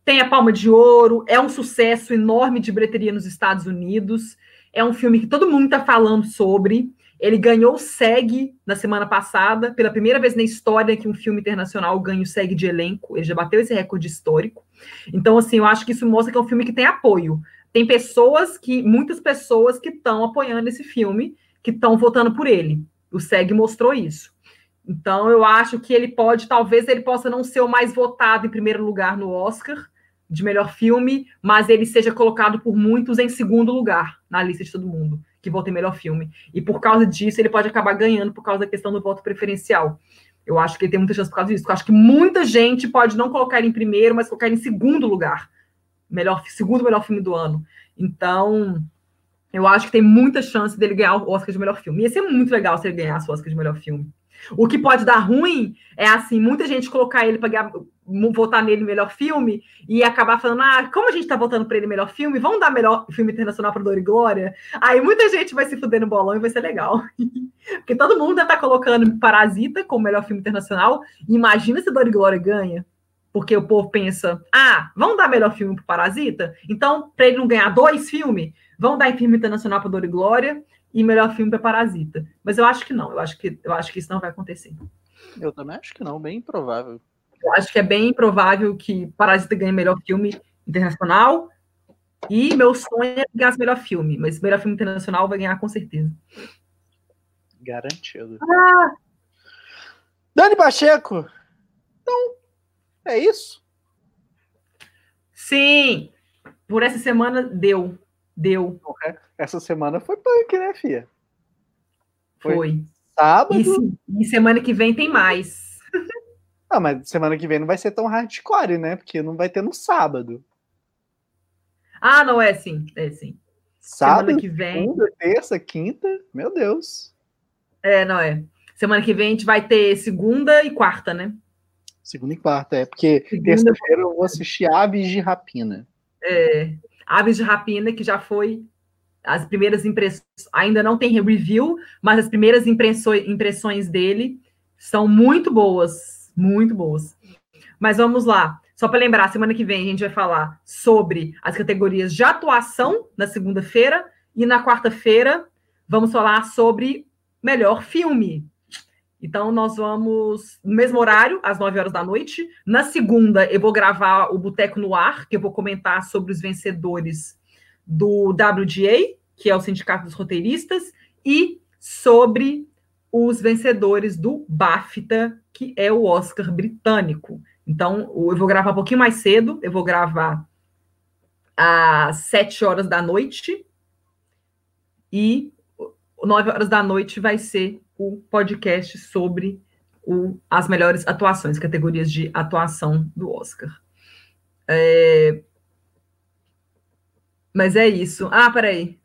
tem a Palma de Ouro, é um sucesso enorme de bilheteria nos Estados Unidos, é um filme que todo mundo está falando sobre. Ele ganhou o SEG na semana passada, pela primeira vez na história que um filme internacional ganha o SEG de elenco, ele já bateu esse recorde histórico. Então, assim, eu acho que isso mostra que é um filme que tem apoio. Tem pessoas que, muitas pessoas que estão apoiando esse filme, que estão votando por ele. O SEG mostrou isso. Então, eu acho que ele pode, talvez ele possa não ser o mais votado em primeiro lugar no Oscar de melhor filme, mas ele seja colocado por muitos em segundo lugar na lista de todo mundo que em melhor filme. E por causa disso, ele pode acabar ganhando por causa da questão do voto preferencial. Eu acho que ele tem muita chance por causa disso. Eu acho que muita gente pode não colocar ele em primeiro, mas colocar ele em segundo lugar. Melhor, segundo melhor filme do ano. Então, eu acho que tem muita chance dele ganhar o Oscar de melhor filme. Ia ser muito legal se ele ganhasse o Oscar de melhor filme. O que pode dar ruim é assim, muita gente colocar ele para votar nele melhor filme e acabar falando, ah, como a gente tá votando para ele melhor filme, vamos dar melhor filme internacional para Dor e Glória. Aí muita gente vai se fuder no bolão e vai ser legal. Porque todo mundo tá colocando Parasita como melhor filme internacional. Imagina se Dor e Glória ganha. Porque o povo pensa, ah, vamos dar melhor filme para Parasita? Então, para ele não ganhar dois filmes, vamos dar filme internacional para Dor e Glória e melhor filme para Parasita. Mas eu acho que não, eu acho que, eu acho que isso não vai acontecer. Eu também acho que não, bem improvável. Eu acho que é bem improvável que Parasita ganhe melhor filme internacional. E meu sonho é ganhar melhor filme, mas melhor filme internacional vai ganhar com certeza. Garantido. Ah! Dani Pacheco. Então, é isso? Sim. Por essa semana deu. Deu. Essa semana foi punk, né, Fia? Foi. foi. Sábado. E, e, semana que vem tem mais. Ah, mas semana que vem não vai ser tão hardcore, né? Porque não vai ter no sábado. Ah, não é sim. É sim. Sábado, semana que vem. Segunda, terça, quinta. Meu Deus. É, não é. Semana que vem a gente vai ter segunda e quarta, né? Segunda e quarta, é. Porque terça-feira eu vou assistir Aves de Rapina. É. Aves de Rapina, que já foi as primeiras impressões, ainda não tem review, mas as primeiras impressões dele são muito boas, muito boas. Mas vamos lá. Só para lembrar, semana que vem a gente vai falar sobre as categorias de atuação na segunda-feira e na quarta-feira vamos falar sobre melhor filme. Então, nós vamos, no mesmo horário, às 9 horas da noite. Na segunda, eu vou gravar o Boteco no Ar, que eu vou comentar sobre os vencedores do WGA, que é o Sindicato dos Roteiristas, e sobre os vencedores do BAFTA, que é o Oscar britânico. Então, eu vou gravar um pouquinho mais cedo, eu vou gravar às 7 horas da noite, e 9 horas da noite vai ser o podcast sobre o, as melhores atuações, categorias de atuação do Oscar. É... Mas é isso. Ah, peraí.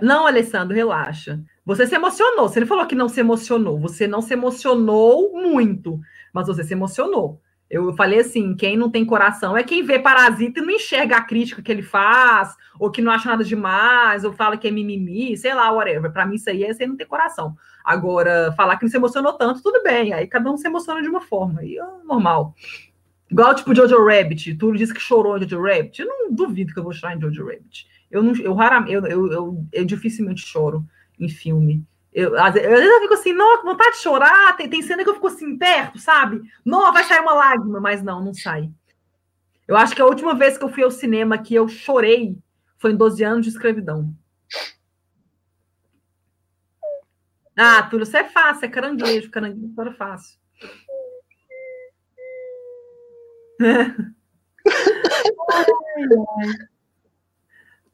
Não, Alessandro, relaxa. Você se emocionou. Você não falou que não se emocionou. Você não se emocionou muito, mas você se emocionou. Eu falei assim: quem não tem coração é quem vê Parasita e não enxerga a crítica que ele faz, ou que não acha nada demais, ou fala que é mimimi, sei lá, whatever. Para mim, isso aí é você não ter coração. Agora, falar que não se emocionou tanto, tudo bem. Aí cada um se emociona de uma forma. Aí é normal. Igual, tipo, Jojo Rabbit. Tu disse que chorou em Jojo Rabbit. Eu não duvido que eu vou chorar em Jojo Rabbit. Eu, não, eu raramente, eu, eu, eu, eu dificilmente choro em filme. Eu, às vezes eu fico assim, não, com vontade de chorar. Tem, tem cena que eu fico assim, perto, sabe? Não, vai sair uma lágrima, mas não, não sai. Eu acho que a última vez que eu fui ao cinema que eu chorei foi em 12 anos de escravidão. Ah, Túlio, isso é fácil, é caranguejo, caranguejo é fácil.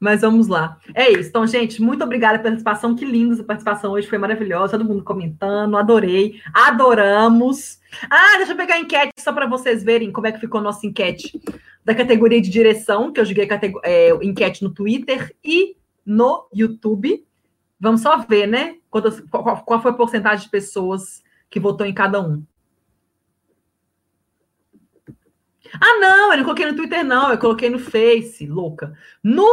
Mas vamos lá. É isso. Então, gente, muito obrigada pela participação. Que linda essa participação hoje, foi maravilhosa. Todo mundo comentando, adorei. Adoramos. Ah, deixa eu pegar a enquete só para vocês verem como é que ficou a nossa enquete da categoria de direção, que eu joguei é, enquete no Twitter e no YouTube. Vamos só ver, né? Quantas, qual, qual foi a porcentagem de pessoas que votou em cada um. Ah, não, eu não coloquei no Twitter, não, eu coloquei no Face, louca. No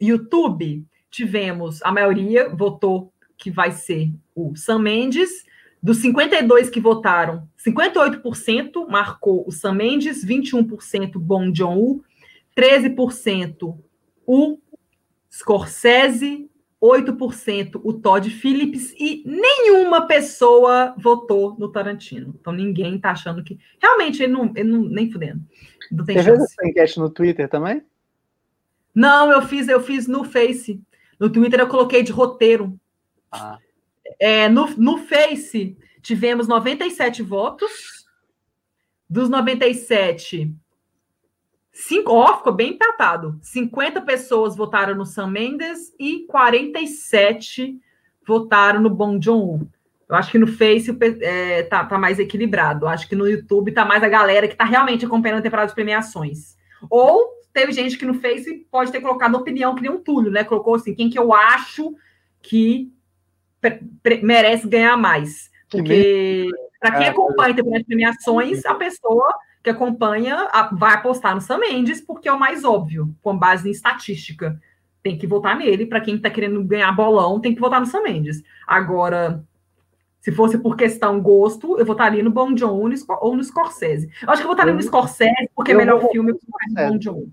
YouTube, tivemos, a maioria votou que vai ser o Sam Mendes. Dos 52 que votaram, 58% marcou o Sam Mendes, 21% Bong Joon-ho, 13% o Scorsese, 8% o Todd Phillips e nenhuma pessoa votou no Tarantino. Então ninguém tá achando que. Realmente, ele não, ele não nem fudendo. Não tem Você fez essa enquete no Twitter também? Não, eu fiz, eu fiz no Face. No Twitter eu coloquei de roteiro. Ah. É, no, no Face tivemos 97 votos. Dos 97, cinco, ó, ficou bem empatado. 50 pessoas votaram no Sam Mendes e 47 votaram no Bong Joon-ho. Eu acho que no Face é, tá, tá, mais equilibrado. Eu acho que no YouTube tá mais a galera que tá realmente acompanhando a temporada de premiações. Ou teve gente que no Face pode ter colocado opinião, que nem um Túlio, né? Colocou assim, quem que eu acho que merece ganhar mais. Porque, para quem é, acompanha a temporada de premiações, a pessoa que acompanha vai apostar no Sam Mendes, porque é o mais óbvio, com base em estatística. Tem que votar nele. Para quem está querendo ganhar bolão, tem que votar no Sam Mendes. Agora, se fosse por questão gosto, eu votaria no Bong Joon ou no Scorsese. Eu acho que eu votaria no Scorsese, porque é melhor filme que o Bong Joon.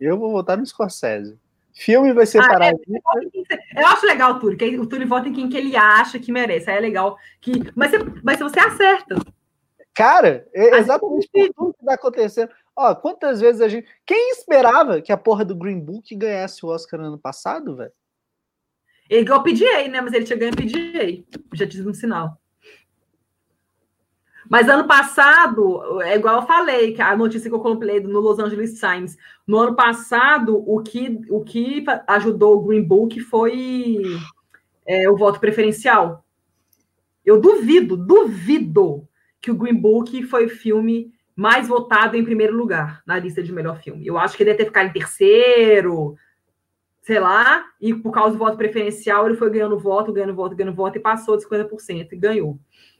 Eu vou votar no Scorsese. Filme vai ser ah, parado. É, eu acho legal, Túlio, que o Túlio vota em quem que ele acha que merece. Aí é legal. Que, mas, mas você acerta. Cara, é exatamente tudo que está acontecendo. Ó, quantas vezes a gente. Quem esperava que a porra do Green Book ganhasse o Oscar no ano passado, velho? Ele ganhou PGA, né? Mas ele tinha ganho PGA. Já tive um sinal. Mas ano passado, é igual eu falei, que a notícia que eu coloquei no Los Angeles Times. No ano passado, o que, o que ajudou o Green Book foi é, o voto preferencial. Eu duvido, duvido que o Green Book foi o filme mais votado em primeiro lugar na lista de melhor filme. Eu acho que ele deve ter ficado em terceiro, sei lá, e por causa do voto preferencial, ele foi ganhando voto, ganhando voto, ganhando voto, e passou de 50% e ganhou.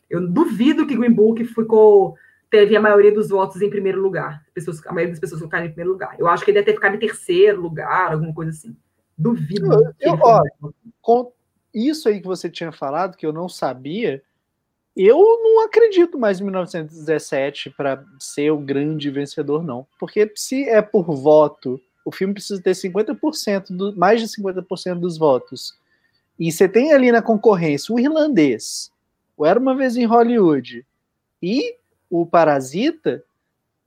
Eu duvido que Green Book ficou, teve a maioria dos votos em primeiro lugar. Pessoas, a maioria das pessoas ficaram em primeiro lugar. Eu acho que ele deve ter ficado em terceiro lugar, alguma coisa assim. Duvido. Eu, eu, ó, com isso aí que você tinha falado, que eu não sabia, eu não acredito mais em 1917 para ser o grande vencedor, não. Porque se é por voto o filme precisa ter 50%, do, mais de 50% dos votos. E você tem ali na concorrência o irlandês, o Era Uma Vez em Hollywood e o Parasita,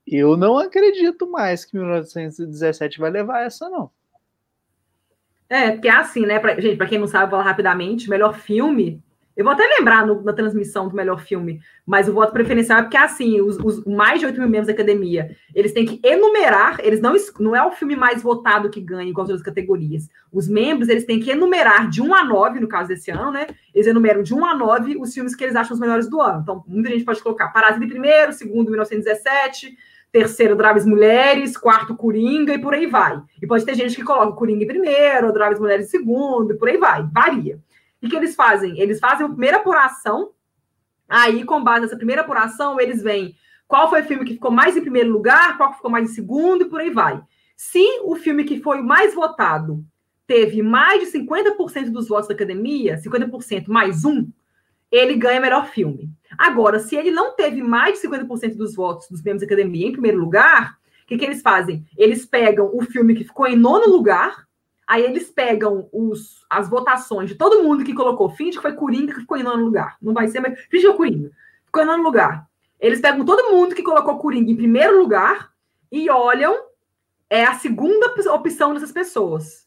eu não acredito mais que 1917 vai levar essa, não. É, porque é assim, né? Pra, gente, para quem não sabe, vou falar rapidamente: melhor filme eu vou até lembrar no, na transmissão do melhor filme, mas o voto preferencial é porque, assim, os, os, mais de 8 mil membros da academia, eles têm que enumerar, eles não, não é o filme mais votado que ganha em qualquer das categorias. Os membros, eles têm que enumerar de 1 a 9, no caso desse ano, né? Eles enumeram de 1 a 9 os filmes que eles acham os melhores do ano. Então, muita gente pode colocar Parasita em primeiro, segundo, 1917, terceiro, Draves Mulheres, quarto, Coringa, e por aí vai. E pode ter gente que coloca Coringa em primeiro, Draves Mulheres em segundo, e por aí vai. Varia. E que eles fazem? Eles fazem a primeira apuração, aí, com base nessa primeira apuração, eles veem qual foi o filme que ficou mais em primeiro lugar, qual ficou mais em segundo, e por aí vai. Se o filme que foi mais votado teve mais de 50% dos votos da academia, 50% mais um, ele ganha melhor filme. Agora, se ele não teve mais de 50% dos votos dos membros da academia em primeiro lugar, o que, que eles fazem? Eles pegam o filme que ficou em nono lugar, Aí eles pegam os, as votações de todo mundo que colocou. Finge que foi Coringa que ficou em nono lugar. Não vai ser, mas finge que foi Coringa. Ficou em nono lugar. Eles pegam todo mundo que colocou Coringa em primeiro lugar e olham é a segunda opção dessas pessoas.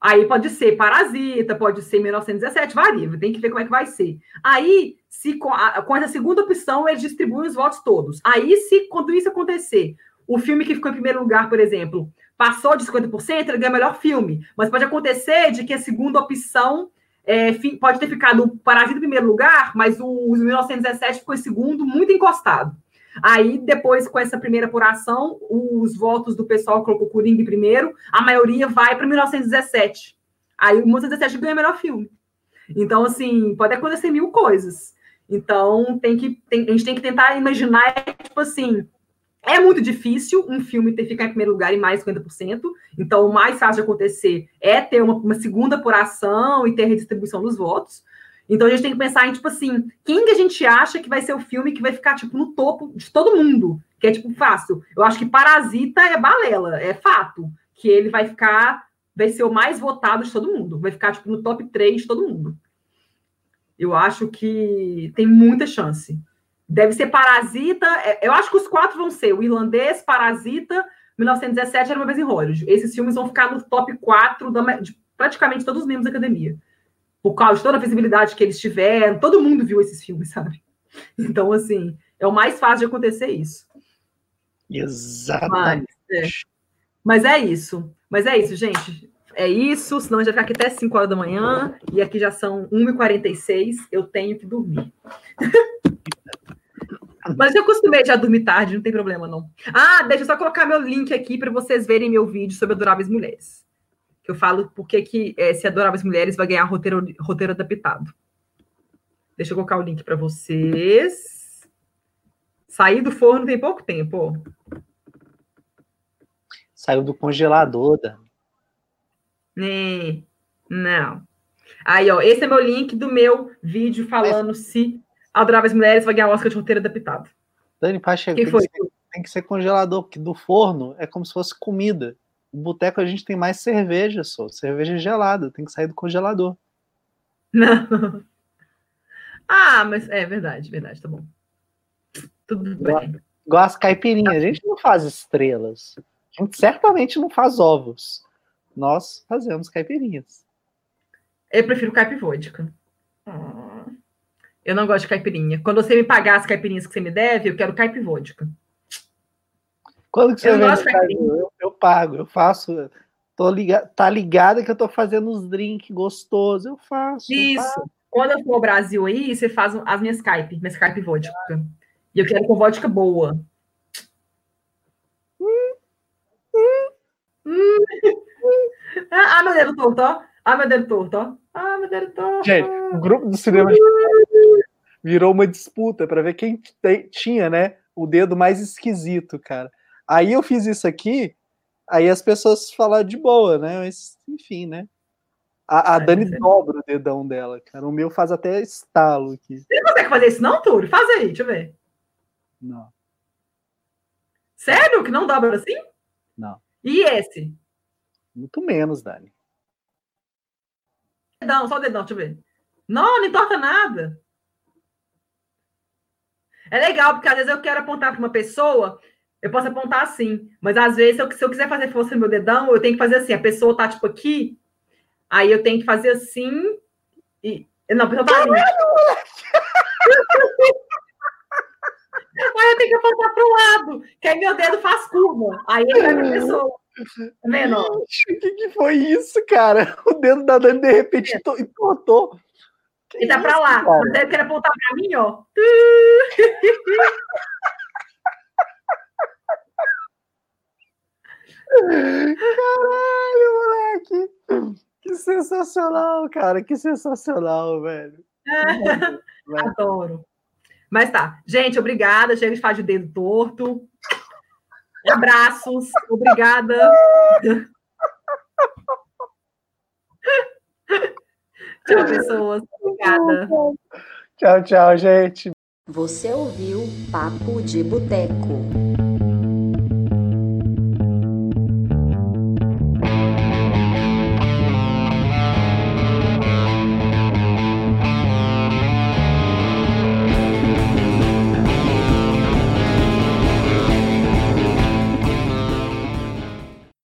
Aí pode ser Parasita, pode ser 1917, varia, tem que ver como é que vai ser. Aí, se com, com essa segunda opção, eles distribuem os votos todos. Aí, se quando isso acontecer, o filme que ficou em primeiro lugar, por exemplo, passou de 50%, ele ganha melhor filme. Mas pode acontecer de que a segunda opção é, pode ter ficado o Parasita em primeiro lugar, mas o 1917 ficou em segundo, muito encostado. Aí, depois, com essa primeira apuração, os votos do pessoal colocou Coringa em primeiro, a maioria vai para 1917. Aí, o 1917 ganha melhor filme. Então, assim, pode acontecer mil coisas. Então, tem que, tem, a gente tem que tentar imaginar, tipo assim, é muito difícil um filme ter ficar em primeiro lugar em mais de 50%. Então, o mais fácil de acontecer é ter uma, uma, segunda apuração e ter redistribuição dos votos. Então, a gente tem que pensar em, tipo assim, quem que a gente acha que vai ser o filme que vai ficar, tipo, no topo de todo mundo? Que é, tipo, fácil. Eu acho que Parasita é balela, é fato. Que ele vai ficar, vai ser o mais votado de todo mundo. Vai ficar, tipo, no top 3 de todo mundo. Eu acho que tem muita chance. Deve ser Parasita. É, eu acho que os quatro vão ser o irlandês, Parasita, 1917 era uma vez em Hollywood. Esses filmes vão ficar no top 4 da, de praticamente todos os membros da academia. Por causa de toda a visibilidade que eles tiveram, todo mundo viu esses filmes, sabe? Então, assim, é o mais fácil de acontecer isso. Exatamente. Mas é, mas é isso. Mas é isso, gente. é isso, senão a gente vai ficar aqui até 5 horas da manhã, e aqui já são 1h46, eu tenho que dormir. Mas eu acostumei já a dormir tarde, não tem problema, não. Ah, deixa eu só colocar meu link aqui para vocês verem meu vídeo sobre adoráveis mulheres. Que eu falo porque que é, se adoráveis mulheres vai ganhar roteiro, roteiro adaptado. Deixa eu colocar o link para vocês. Saí do forno tem pouco tempo. Saiu do congelador, Dan. É, não. Aí, ó, esse é meu link do meu vídeo falando Mas... se Adoráveis Mulheres vai ganhar o Oscar de roteiro adaptado. Dani Pacheco, tem, foi? Que ser, tem que ser congelador, porque do forno é como se fosse comida. No boteco a gente tem mais cerveja só, cerveja gelada, tem que sair do congelador. Não. Ah, mas é verdade, verdade, tá bom. Tudo igual, bem. Igual as caipirinhas, a gente não faz estrelas. A gente certamente não faz ovos. Nós fazemos caipirinhas. Eu prefiro caipivôdica. Eu não gosto de caipirinha. Quando você me pagar as caipirinhas que você me deve, eu quero caipivôdica. Quando que você eu, eu, eu, pago, eu faço. Tô ligado, tá ligada que eu tô fazendo uns drinks gostosos, eu faço. Isso. Eu faço. Quando eu for ao Brasil aí, você faz as minhas caipe, minhas caipe vodka. E eu quero com vodka boa. Hum, hum, hum. Ah, meu dedo torto, ó. Ah, meu dedo torto, ó. Ah, meu dedo torto. Gente, o grupo do cinema virou uma disputa para ver quem tinha, né, o dedo mais esquisito, cara. Aí eu fiz isso aqui, aí as pessoas falaram de boa, né? Mas, enfim, né? A, a Dani dobra o dedão dela, cara. O meu faz até estalo aqui. Você não consegue fazer isso, não, Túlio? Faz aí, deixa eu ver. Não. Sério? Que não dobra assim? Não. E esse? Muito menos, Dani. Dedão, só o dedão, deixa eu ver. Não, não importa nada. É legal, porque às vezes eu quero apontar para uma pessoa, eu posso apontar assim, mas às vezes, se eu, se eu quiser fazer força no meu dedão, eu tenho que fazer assim. A pessoa tá, tipo, aqui, aí eu tenho que fazer assim e. Não, a pessoa tá ali. aí eu tenho que apontar para o lado, que aí meu dedo faz curva. Aí ele vai para a pessoa. Tá vendo? O que, que foi isso, cara? O dedo da Dani de repente entortou. Ele tá para lá. Cara? Você quer apontar para mim, ó. Caralho, moleque! Que sensacional, cara! Que sensacional, velho! Adoro. Mas tá. Gente, obrigada. Chega de falar de dedo torto. Abraços. Obrigada. tchau, pessoas. Obrigada. Tchau, tchau, gente. Você ouviu Papo de Boteco.